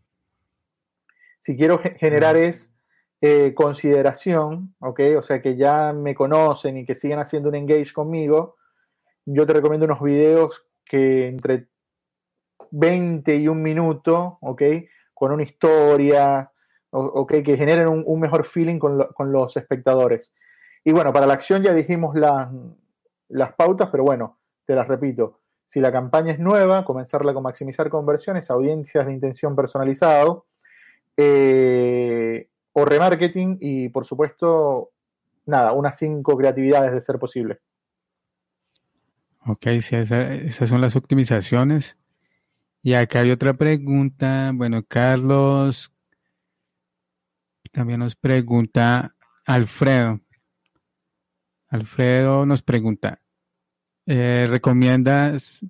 Si quiero generar es eh, consideración, ¿ok? O sea, que ya me conocen y que sigan haciendo un engage conmigo, yo te recomiendo unos videos que entre 20 y un minuto, ¿ok? Con una historia, ¿ok? Que generen un, mejor feeling con, los espectadores. Y bueno, para la acción ya dijimos las, las pautas, pero bueno, te las repito. Si la campaña es nueva, comenzarla con maximizar conversiones, audiencias de intención personalizado, eh, o remarketing y por supuesto, nada, unas cinco creatividades de ser posible. Ok, sí, esas son las optimizaciones. Y acá hay otra pregunta. Bueno, Carlos también nos pregunta Alfredo. Alfredo nos pregunta, eh, ¿recomiendas?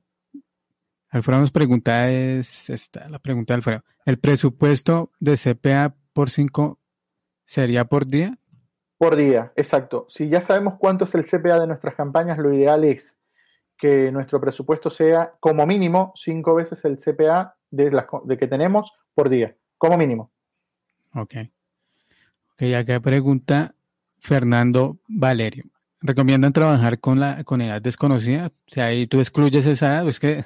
Alfredo nos pregunta, es esta, la pregunta de Alfredo. ¿El presupuesto de CPA por 5 sería por día? Por día, exacto. Si ya sabemos cuánto es el CPA de nuestras campañas, lo ideal es que nuestro presupuesto sea como mínimo cinco veces el CPA de, las, de que tenemos por día, como mínimo. Ok. Ok, acá pregunta Fernando Valerio. recomiendan trabajar con la con edad desconocida. O sea, ahí tú excluyes esa edad, es que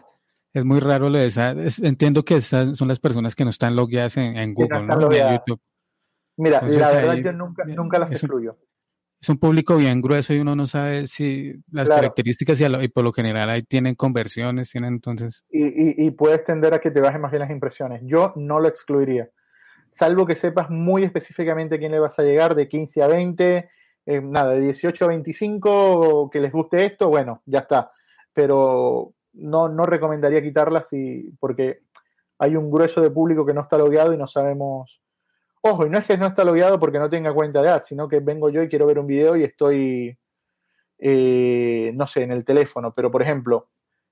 es muy raro lo de esa. entiendo que esas son las personas que no están logueadas en, Google, ¿no? En YouTube. Mira, la verdad yo nunca, nunca las excluyo. es un público bien grueso y uno no sabe si las características y, por lo general ahí tienen conversiones, tienen entonces... Y, y, y, puedes tender a que te bajen más bien las impresiones. Yo no lo excluiría, salvo que sepas muy específicamente a quién le vas a llegar, de 15 a 20, eh, nada, de 18 a 25, que les guste esto, bueno, ya está. Pero no, no recomendaría quitarlas si, porque hay un grueso de público que no está logueado y no sabemos Ojo, y no es que no está logueado porque no tenga cuenta de ads, sino que vengo yo y quiero ver un video y estoy, eh, no sé, en el teléfono. Pero, por ejemplo,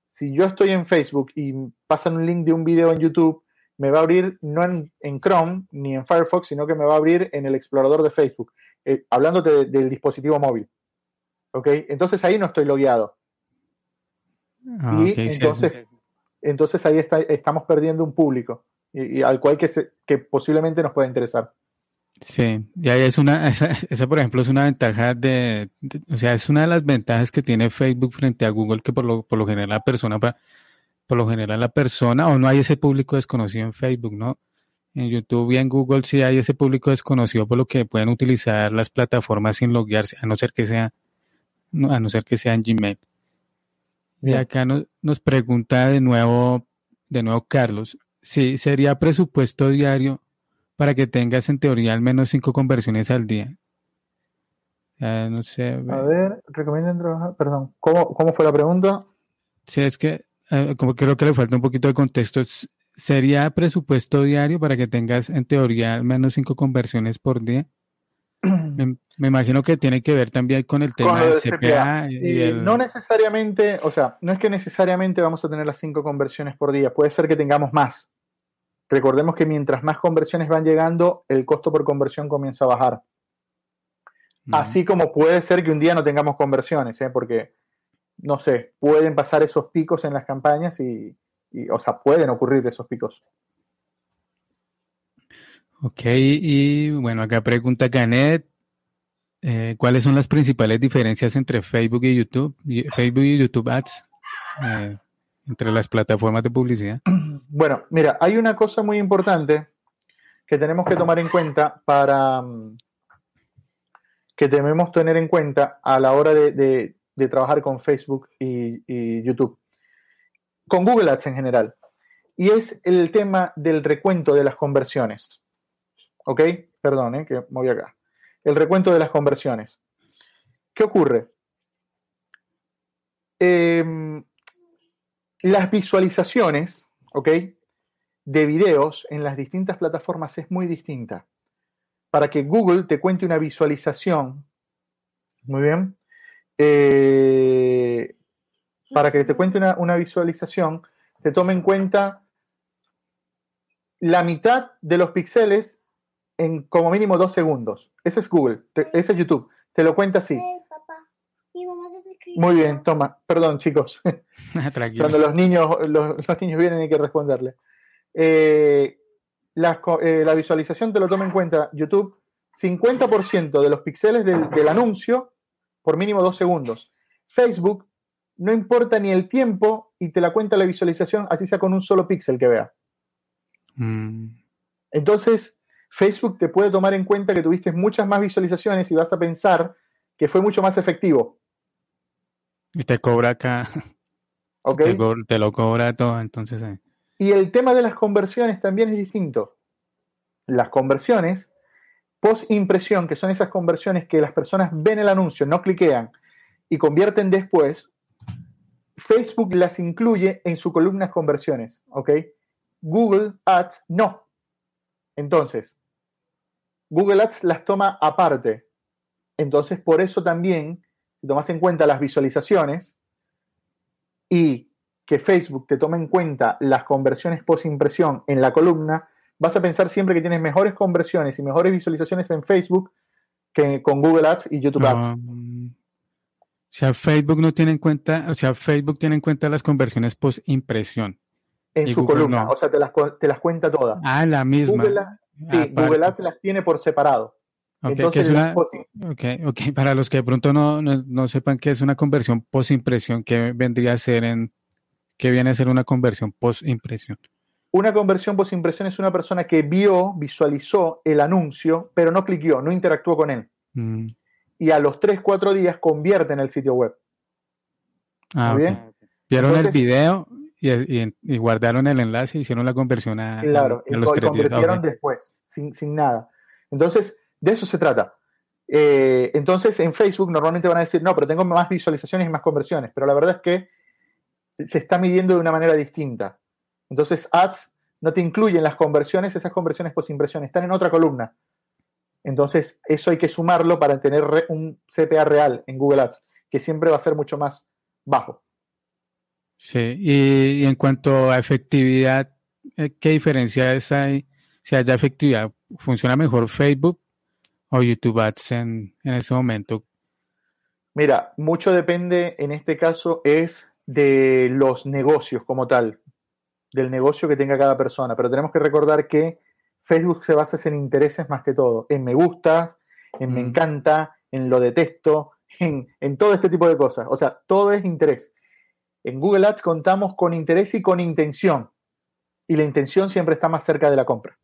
si yo estoy en Facebook y pasan un link de un video en YouTube, me va a abrir no en, Chrome ni en Firefox, sino que me va a abrir en el explorador de Facebook, eh, hablándote del dispositivo móvil. ¿Ok? Entonces ahí no estoy logueado. Ah, y entonces, entonces ahí está, estamos perdiendo un público y, al cual que, que posiblemente nos pueda interesar. Sí, ya es una, esa, por ejemplo es una ventaja de, o sea, es una de las ventajas que tiene Facebook frente a Google que por lo, por lo general la persona, por lo general la persona, o no hay ese público desconocido en Facebook, ¿no? En YouTube y en Google sí hay ese público desconocido por lo que pueden utilizar las plataformas sin loguearse, a no ser que sea, a no ser que sea en Gmail. Y acá nos, nos pregunta de nuevo, de nuevo Carlos, Sí, sería presupuesto diario para que tengas en teoría al menos cinco conversiones al día. no sé. A ver, recomiendan trabajar. Perdón, ¿cómo, ¿cómo, fue la pregunta? Sí, es que eh, como creo que le falta un poquito de contexto. ¿Sería presupuesto diario para que tengas en teoría al menos cinco conversiones por día? Me, imagino que tiene que ver también con el tema del CPA. Y, No necesariamente, o sea, no es que necesariamente vamos a tener las cinco conversiones por día, puede ser que tengamos más. Recordemos que mientras más conversiones van llegando, el costo por conversión comienza a bajar. Así como puede ser que un día no tengamos conversiones, ¿eh? porque, no sé, pueden pasar esos picos en las campañas y, o sea, pueden ocurrir esos picos. Ok, y bueno, acá pregunta Canet, eh, ¿cuáles son las principales diferencias entre Facebook y YouTube, Facebook y YouTube Ads, eh, entre las plataformas de publicidad? Bueno, mira, hay una cosa muy importante que tenemos que tomar en cuenta para mm, que debemos tener en cuenta a la hora de, trabajar con Facebook y, YouTube, con Google Ads en general, y es el tema del recuento de las conversiones. ¿Ok? Perdón, eh, que voy acá. El recuento de las conversiones. ¿Qué ocurre? Em, las visualizaciones ¿ok? De videos en las distintas plataformas es muy distinta. Para que Google te cuente una visualización, muy bien, eh, para que te cuente una, visualización, te tome en cuenta la mitad de los píxeles en como mínimo dos segundos. Ese es Google, ese es YouTube. Te lo cuenta así. Muy bien, toma. Perdón, chicos. Cuando los niños, los, niños vienen hay que responderle. Eh, eh, la, visualización te lo toma en cuenta YouTube. 50% de los píxeles del, anuncio por mínimo dos segundos. Facebook no importa ni el tiempo y te la cuenta la visualización, así sea con un solo píxel que vea. Mm. Entonces, Facebook te puede tomar en cuenta que tuviste muchas más visualizaciones y vas a pensar que fue mucho más efectivo. Y te cobra acá. Te, lo cobra todo, entonces. Eh. Y el tema de las conversiones también es distinto. Las conversiones post impresión, que son esas conversiones que las personas ven el anuncio, no cliquean y convierten después, Facebook las incluye en su columna conversiones, ¿ok? Google Ads no. Entonces, Google Ads las toma aparte. Entonces, por eso también si tomas en cuenta las visualizaciones y que Facebook te tome en cuenta las conversiones post impresión en la columna, vas a pensar siempre que tienes mejores conversiones y mejores visualizaciones en Facebook que con Google Ads y YouTube Ads. o sea, Facebook no tiene en cuenta, o sea, Facebook tiene en cuenta las conversiones post impresión. En su columna, o sea, te las, te las, cuenta todas. Ah, la misma. Google, sí, Google Ads las tiene por separado. Entonces, okay, para los que de pronto no, no, sepan qué es una conversión post-impresión, ¿qué vendría a ser en, qué viene a ser una conversión post-impresión? Una conversión post-impresión es una persona que vio, visualizó el anuncio, pero no cliqueó, no interactuó con él. Mm. Y a los 3, 4 días convierte en el sitio web. Ah, bien? Vieron el video y, guardaron el enlace y hicieron la conversión a, claro, y los convirtieron después, sin, sin nada. Entonces, de eso se trata. Eh, entonces, en Facebook normalmente van a decir, no, pero tengo más visualizaciones y más conversiones, pero la verdad es que se está midiendo de una manera distinta. Entonces, ads no te incluyen las conversiones, esas conversiones post impresión están en otra columna. Entonces, eso hay que sumarlo para tener un CPA real en Google Ads, que siempre va a ser mucho más bajo. Sí, y, en cuanto a efectividad, eh, ¿qué diferencias hay? Si haya efectividad, ¿funciona mejor Facebook o YouTube Ads en, en ese momento? Mira, mucho depende en este caso es de los negocios como tal, del negocio que tenga cada persona, pero tenemos que recordar que Facebook se basa en intereses más que todo, en me gusta, en me mm. encanta, en lo detesto, en, en todo este tipo de cosas. O sea, todo es interés. En Google Ads contamos con interés y con intención, y la intención siempre está más cerca de la compra.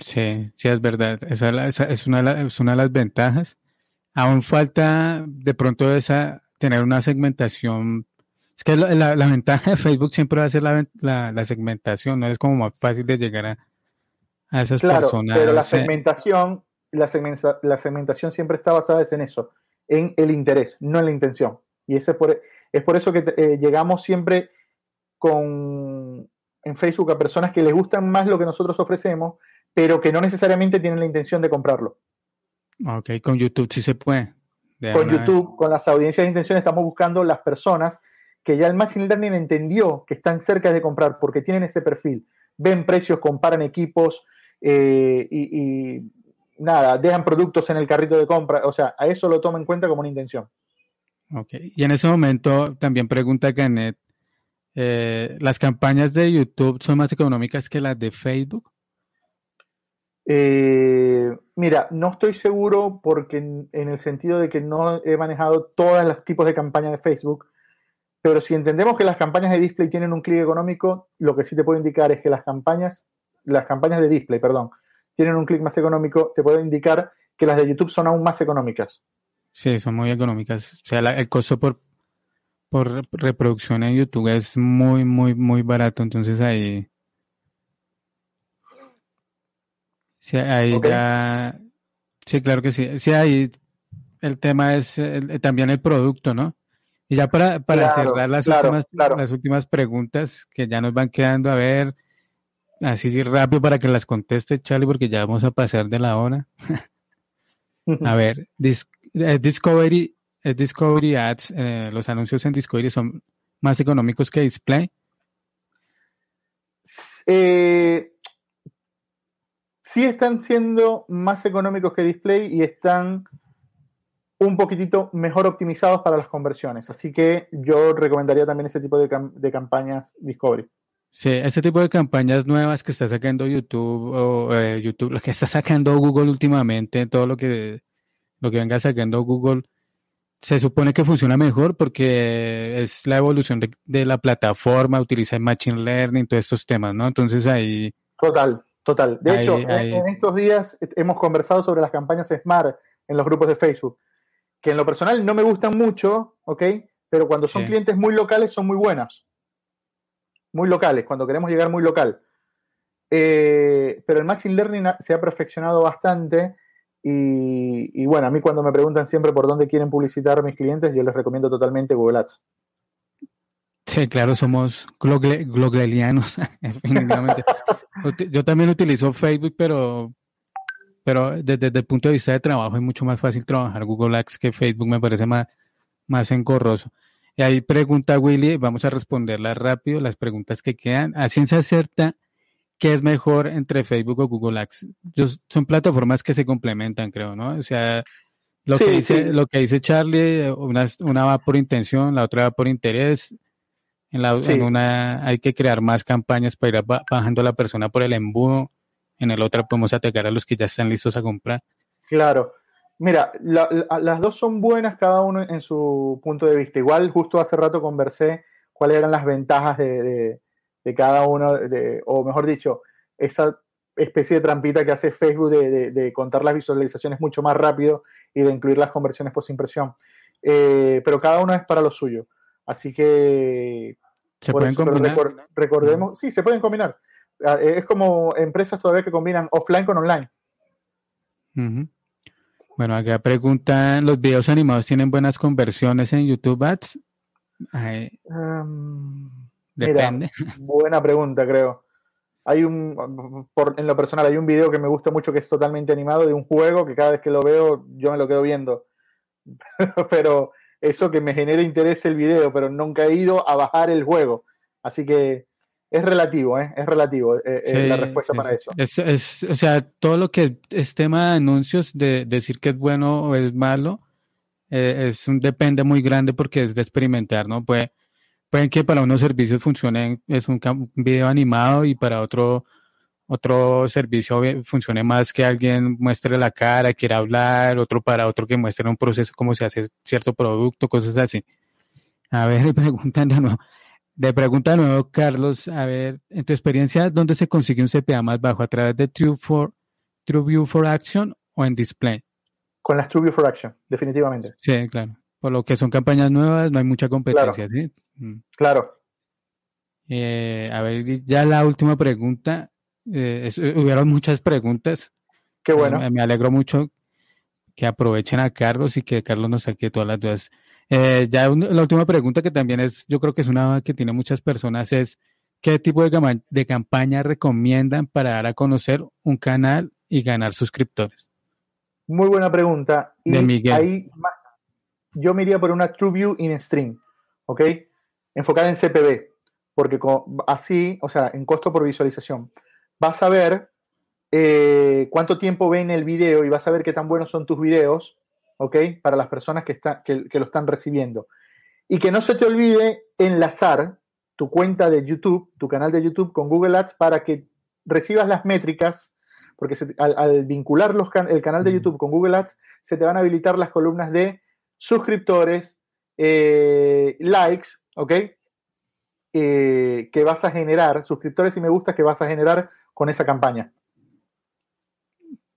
Sí, sí, es verdad. Esa, es, una de es una de las ventajas. Aún falta de pronto esa tener una segmentación. Es que la, ventaja de Facebook siempre va a ser la, segmentación, no es como más fácil de llegar a, a esas claro, personas. Pero la segmentación, la, la segmentación siempre está basada en eso, en el interés, no en la intención. Y ese por, es por eso que eh, llegamos siempre con en Facebook a personas que les gustan más lo que nosotros ofrecemos, pero que no necesariamente tienen la intención de comprarlo. Ok, con YouTube sí se puede. Con YouTube, con las audiencias de intención, estamos buscando las personas que ya el Machine Learning entendió que están cerca de comprar porque tienen ese perfil. Ven precios, comparan equipos eh, y, nada, dejan productos en el carrito de compra. O sea, a eso lo toma en cuenta como una intención. Ok, y en ese momento también pregunta Ganet, eh, ¿las campañas de YouTube son más económicas que las de Facebook? Eh, mira, no estoy seguro porque en, el sentido de que no he manejado todos los tipos de campañas de Facebook, pero si entendemos que las campañas de display tienen un clic económico, lo que sí te puedo indicar es que las campañas, las campañas de display, perdón, tienen un clic más económico, te puedo indicar que las de YouTube son aún más económicas. Sí, son muy económicas. O sea, el costo por, por reproducción en YouTube es muy, muy, muy barato. Entonces ahí Sí, ahí ya. Sí, claro que sí. Sí, ahí el tema es también el producto, ¿no? Y ya para, para cerrar las, últimas, las últimas preguntas que ya nos van quedando, a ver, así rápido para que las conteste Charlie, porque ya vamos a pasar de la hora. a ver, Discovery, Discovery Ads, eh, los anuncios en Discovery son más económicos que Display. Eh, sí están siendo más económicos que display y están un poquitito mejor optimizados para las conversiones. Así que yo recomendaría también ese tipo de, campañas Discovery. Sí, ese tipo de campañas nuevas que está sacando YouTube o eh, YouTube, lo que está sacando Google últimamente, todo lo que lo que venga sacando Google, se supone que funciona mejor porque es la evolución de, de la plataforma, utiliza el machine learning, todos estos temas, ¿no? Entonces ahí. Total. Total. De hecho, En, estos días hemos conversado sobre las campañas Smart en los grupos de Facebook, que en lo personal no me gustan mucho, ¿ok? Pero cuando son clientes muy locales son muy buenas. Muy locales, cuando queremos llegar muy local. Eh, pero el Machine Learning se ha perfeccionado bastante y, bueno, a mí cuando me preguntan siempre por dónde quieren publicitar mis clientes, yo les recomiendo totalmente Google Ads. Sí, claro, somos globalianos, definitivamente. Yo también utilizo Facebook, pero, pero desde, el punto de vista de trabajo es mucho más fácil trabajar Google Ads que Facebook, me parece más, más engorroso. Y ahí pregunta Willy, vamos a responderla rápido, las preguntas que quedan. A ciencia cierta, ¿qué es mejor entre Facebook o Google Ads? son plataformas que se complementan, creo, ¿no? O sea, lo, que, dice, lo que dice Charlie, una, una va por intención, la otra va por interés en, la, una hay que crear más campañas para ir bajando a la persona por el embudo. En el otro podemos atacar a los que ya están listos a comprar. Claro. Mira, las dos son buenas cada uno en su punto de vista. Igual justo hace rato conversé cuáles eran las ventajas de, cada uno, de, o mejor dicho, esa especie de trampita que hace Facebook de, contar las visualizaciones mucho más rápido y de incluir las conversiones post impresión. Eh, pero cada uno es para lo suyo. Así que... ¿Se pueden combinar? recordemos, sí, se pueden combinar. Ah, es como empresas todavía que combinan offline con online. Bueno, acá preguntan, ¿los videos animados tienen buenas conversiones en YouTube Ads? Depende. buena pregunta, creo. Hay un, por, en lo personal, hay un video que me gusta mucho que es totalmente animado de un juego que cada vez que lo veo yo me lo quedo viendo. pero eso que me genera interés el video, pero nunca he ido a bajar el juego. Así que es relativo, ¿eh? es relativo eh, eh, la respuesta para eso. Es, o sea, todo lo que es tema de anuncios, de, decir que es bueno o es malo, es un depende muy grande porque es de experimentar, ¿no? Puede, pueden que para unos servicios funcione, es un, video animado y para otro otro servicio funcione más que alguien muestre la cara, quiera hablar, otro para otro que muestre un proceso, cómo se hace cierto producto, cosas así. A ver, le preguntan de nuevo. De pregunta de nuevo, Carlos, a ver, en tu experiencia, ¿dónde se consigue un CPA más bajo? ¿A través de True, for, TrueView for Action o en Display? Con las TrueView for Action, definitivamente. Sí, claro. Por lo que son campañas nuevas, no hay mucha competencia, claro. ¿sí? Mm. Claro. Eh, a ver, ya la última pregunta. Eh, hubieron muchas preguntas. Qué bueno. me alegro mucho que aprovechen a Carlos y que Carlos nos saque todas las dudas. Eh, ya la última pregunta que también es, yo creo que es una que tiene muchas personas es, ¿qué tipo de, de campaña recomiendan para dar a conocer un canal y ganar suscriptores? Muy buena pregunta. Y de Miguel. Ahí yo me iría por una TrueView in Stream, ¿ok? Enfocada en CPV, porque así, o sea, en costo por visualización, vas a ver eh, cuánto tiempo ven el video y vas a ver qué tan buenos son tus videos ¿ok? Para las personas que, que, lo están recibiendo. Y que no se te olvide enlazar tu cuenta de YouTube, tu canal de YouTube con Google Ads para que recibas las métricas, porque al, vincular los el canal de YouTube con Google Ads, se te van a habilitar las columnas de suscriptores, eh, likes, ¿ok? Eh, que vas a generar, suscriptores y me gusta que vas a generar con esa campaña.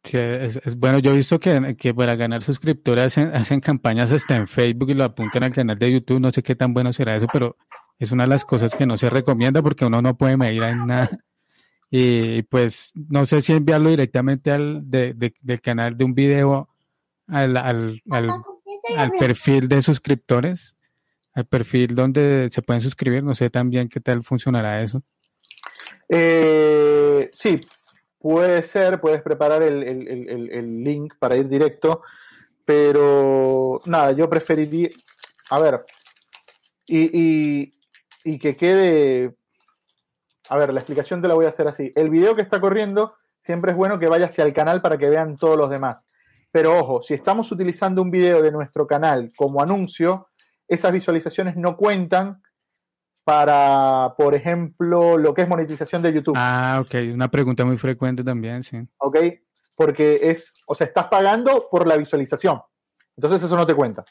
Sí, es, bueno. Yo he visto que, que para ganar suscriptores hacen, campañas hasta en Facebook y lo apuntan al canal de YouTube. No sé qué tan bueno será eso, pero es una de las cosas que no se recomienda porque uno no puede medir en nada. Y pues no sé si enviarlo directamente al del canal de un video al, al, al, perfil de suscriptores, al perfil donde se pueden suscribir. No sé también qué tal funcionará eso. Eh, sí, Puede ser, puedes preparar el, link para ir directo, pero nada, yo preferiría, a ver, y, que quede, a ver, la explicación te la voy a hacer así. El video que está corriendo, siempre es bueno que vaya hacia el canal para que vean todos los demás. Pero ojo, si estamos utilizando un video de nuestro canal como anuncio, esas visualizaciones no cuentan para, por ejemplo, lo que es monetización de YouTube. Ah, ok, una pregunta muy frecuente también, sí. Ok, porque es, o sea, estás pagando por la visualización. Entonces eso no te cuenta.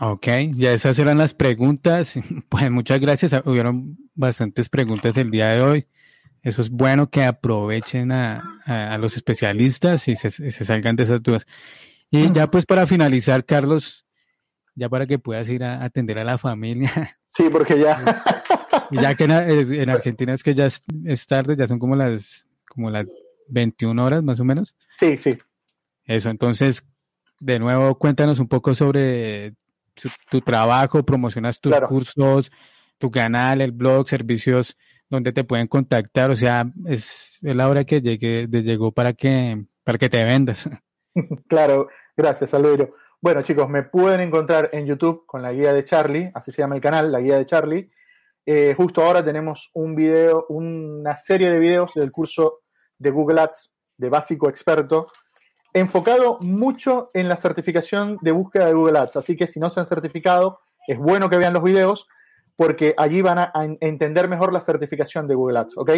Ok, ya esas eran las preguntas. Pues muchas gracias. Hubieron bastantes preguntas el día de hoy. Eso es bueno que aprovechen a, los especialistas y se, se, salgan de esas dudas. Y ya pues para finalizar, Carlos, ya para que puedas ir a atender a la familia. Sí, porque ya. ya que en, Argentina es que ya es, tarde, ya son como las, como las 21 horas más o menos. Sí, sí. Eso, entonces, de nuevo, cuéntanos un poco sobre tu, trabajo, promocionas tus cursos, tu canal, el blog, servicios donde te pueden contactar, o sea, es, la hora que llegue, de llegó para que, para que te vendas. Claro, gracias, Alvaro. Bueno, chicos, me pueden encontrar en YouTube con la guía de Charlie, así se llama el canal, la guía de Charlie. Eh, justo ahora tenemos un video, una serie de videos del curso de Google Ads de básico experto, enfocado mucho en la certificación de búsqueda de Google Ads. Así que si no se han certificado, es bueno que vean los videos porque allí van a, entender mejor la certificación de Google Ads, ¿ok?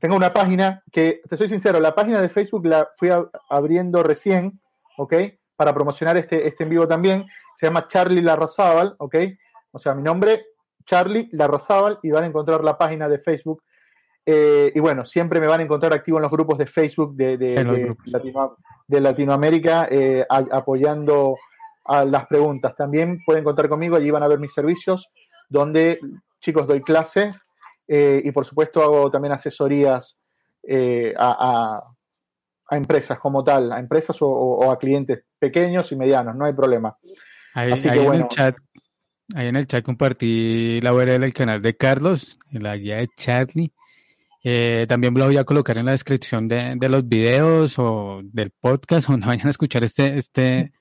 tengo una página que, te soy sincero, la página de Facebook la fui abriendo recién, ¿ok? Para promocionar este, este en vivo también. Se llama Charlie Larrazábal, ¿ok? O sea, mi nombre, Charlie Larrazábal, y van a encontrar la página de Facebook. Eh, y bueno, siempre me van a encontrar activo en los grupos de Facebook de, de, Latinoamérica, eh, apoyando a las preguntas. También pueden contar conmigo, allí van a ver mis servicios, donde, chicos, doy clase eh, y por supuesto hago también asesorías a, empresas como tal, a empresas o, a clientes pequeños y medianos, no hay problema. Ahí, en el chat, ahí en el chat compartí la URL del canal de Carlos, en la guía de Charlie. Eh, también lo voy a colocar en la descripción de, los videos o del podcast donde vayan a escuchar este, este,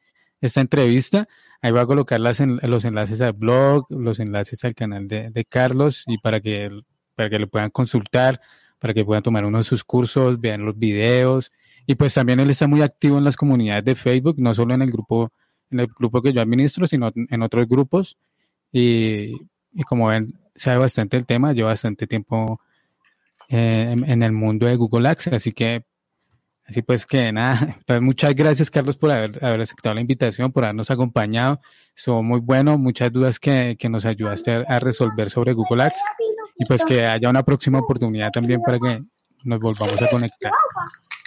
esta entrevista. Ahí voy a colocar las los enlaces al blog, los enlaces al canal de, de, Carlos y para que, para que lo puedan consultar, para que puedan tomar uno de sus cursos, vean los videos. Y pues también él está muy activo en las comunidades de Facebook, no solo en el grupo en el grupo que yo administro, sino en otros grupos. Y, como ven, sabe bastante el tema, lleva bastante tiempo eh, en, el mundo de Google Access, así que, así pues que nada, pues muchas gracias Carlos por haber, haber aceptado la invitación, por habernos acompañado, estuvo muy bueno, muchas dudas que, que nos ayudaste a, resolver sobre Google Access y pues que haya una próxima oportunidad también para que nos volvamos a conectar.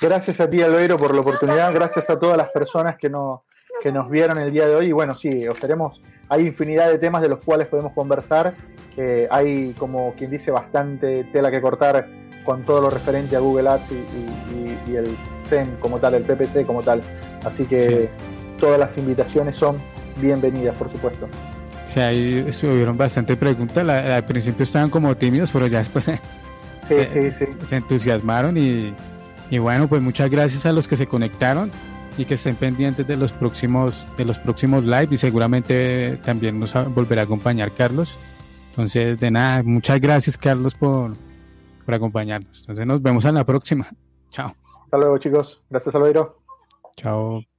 Gracias a ti, Albeiro, por la oportunidad. Gracias a todas las personas que nos, que nos vieron el día de hoy. Y bueno, sí, os tenemos, hay infinidad de temas de los cuales podemos conversar. Eh, hay, como quien dice, bastante tela que cortar con todo lo referente a Google Ads y, el SEM como tal, el PPC como tal. Así que todas las invitaciones son bienvenidas, por supuesto. Sí, ahí estuvieron bastante preguntas. al principio estaban como tímidos, pero ya después se, se entusiasmaron y, y bueno, pues muchas gracias a los que se conectaron y que estén pendientes de los próximos de los próximos live y seguramente también nos volverá a acompañar Carlos. Entonces, de nada, muchas gracias Carlos por, por acompañarnos. Entonces nos vemos en la próxima. Chao. Hasta luego chicos. Gracias Alvaro. Chao.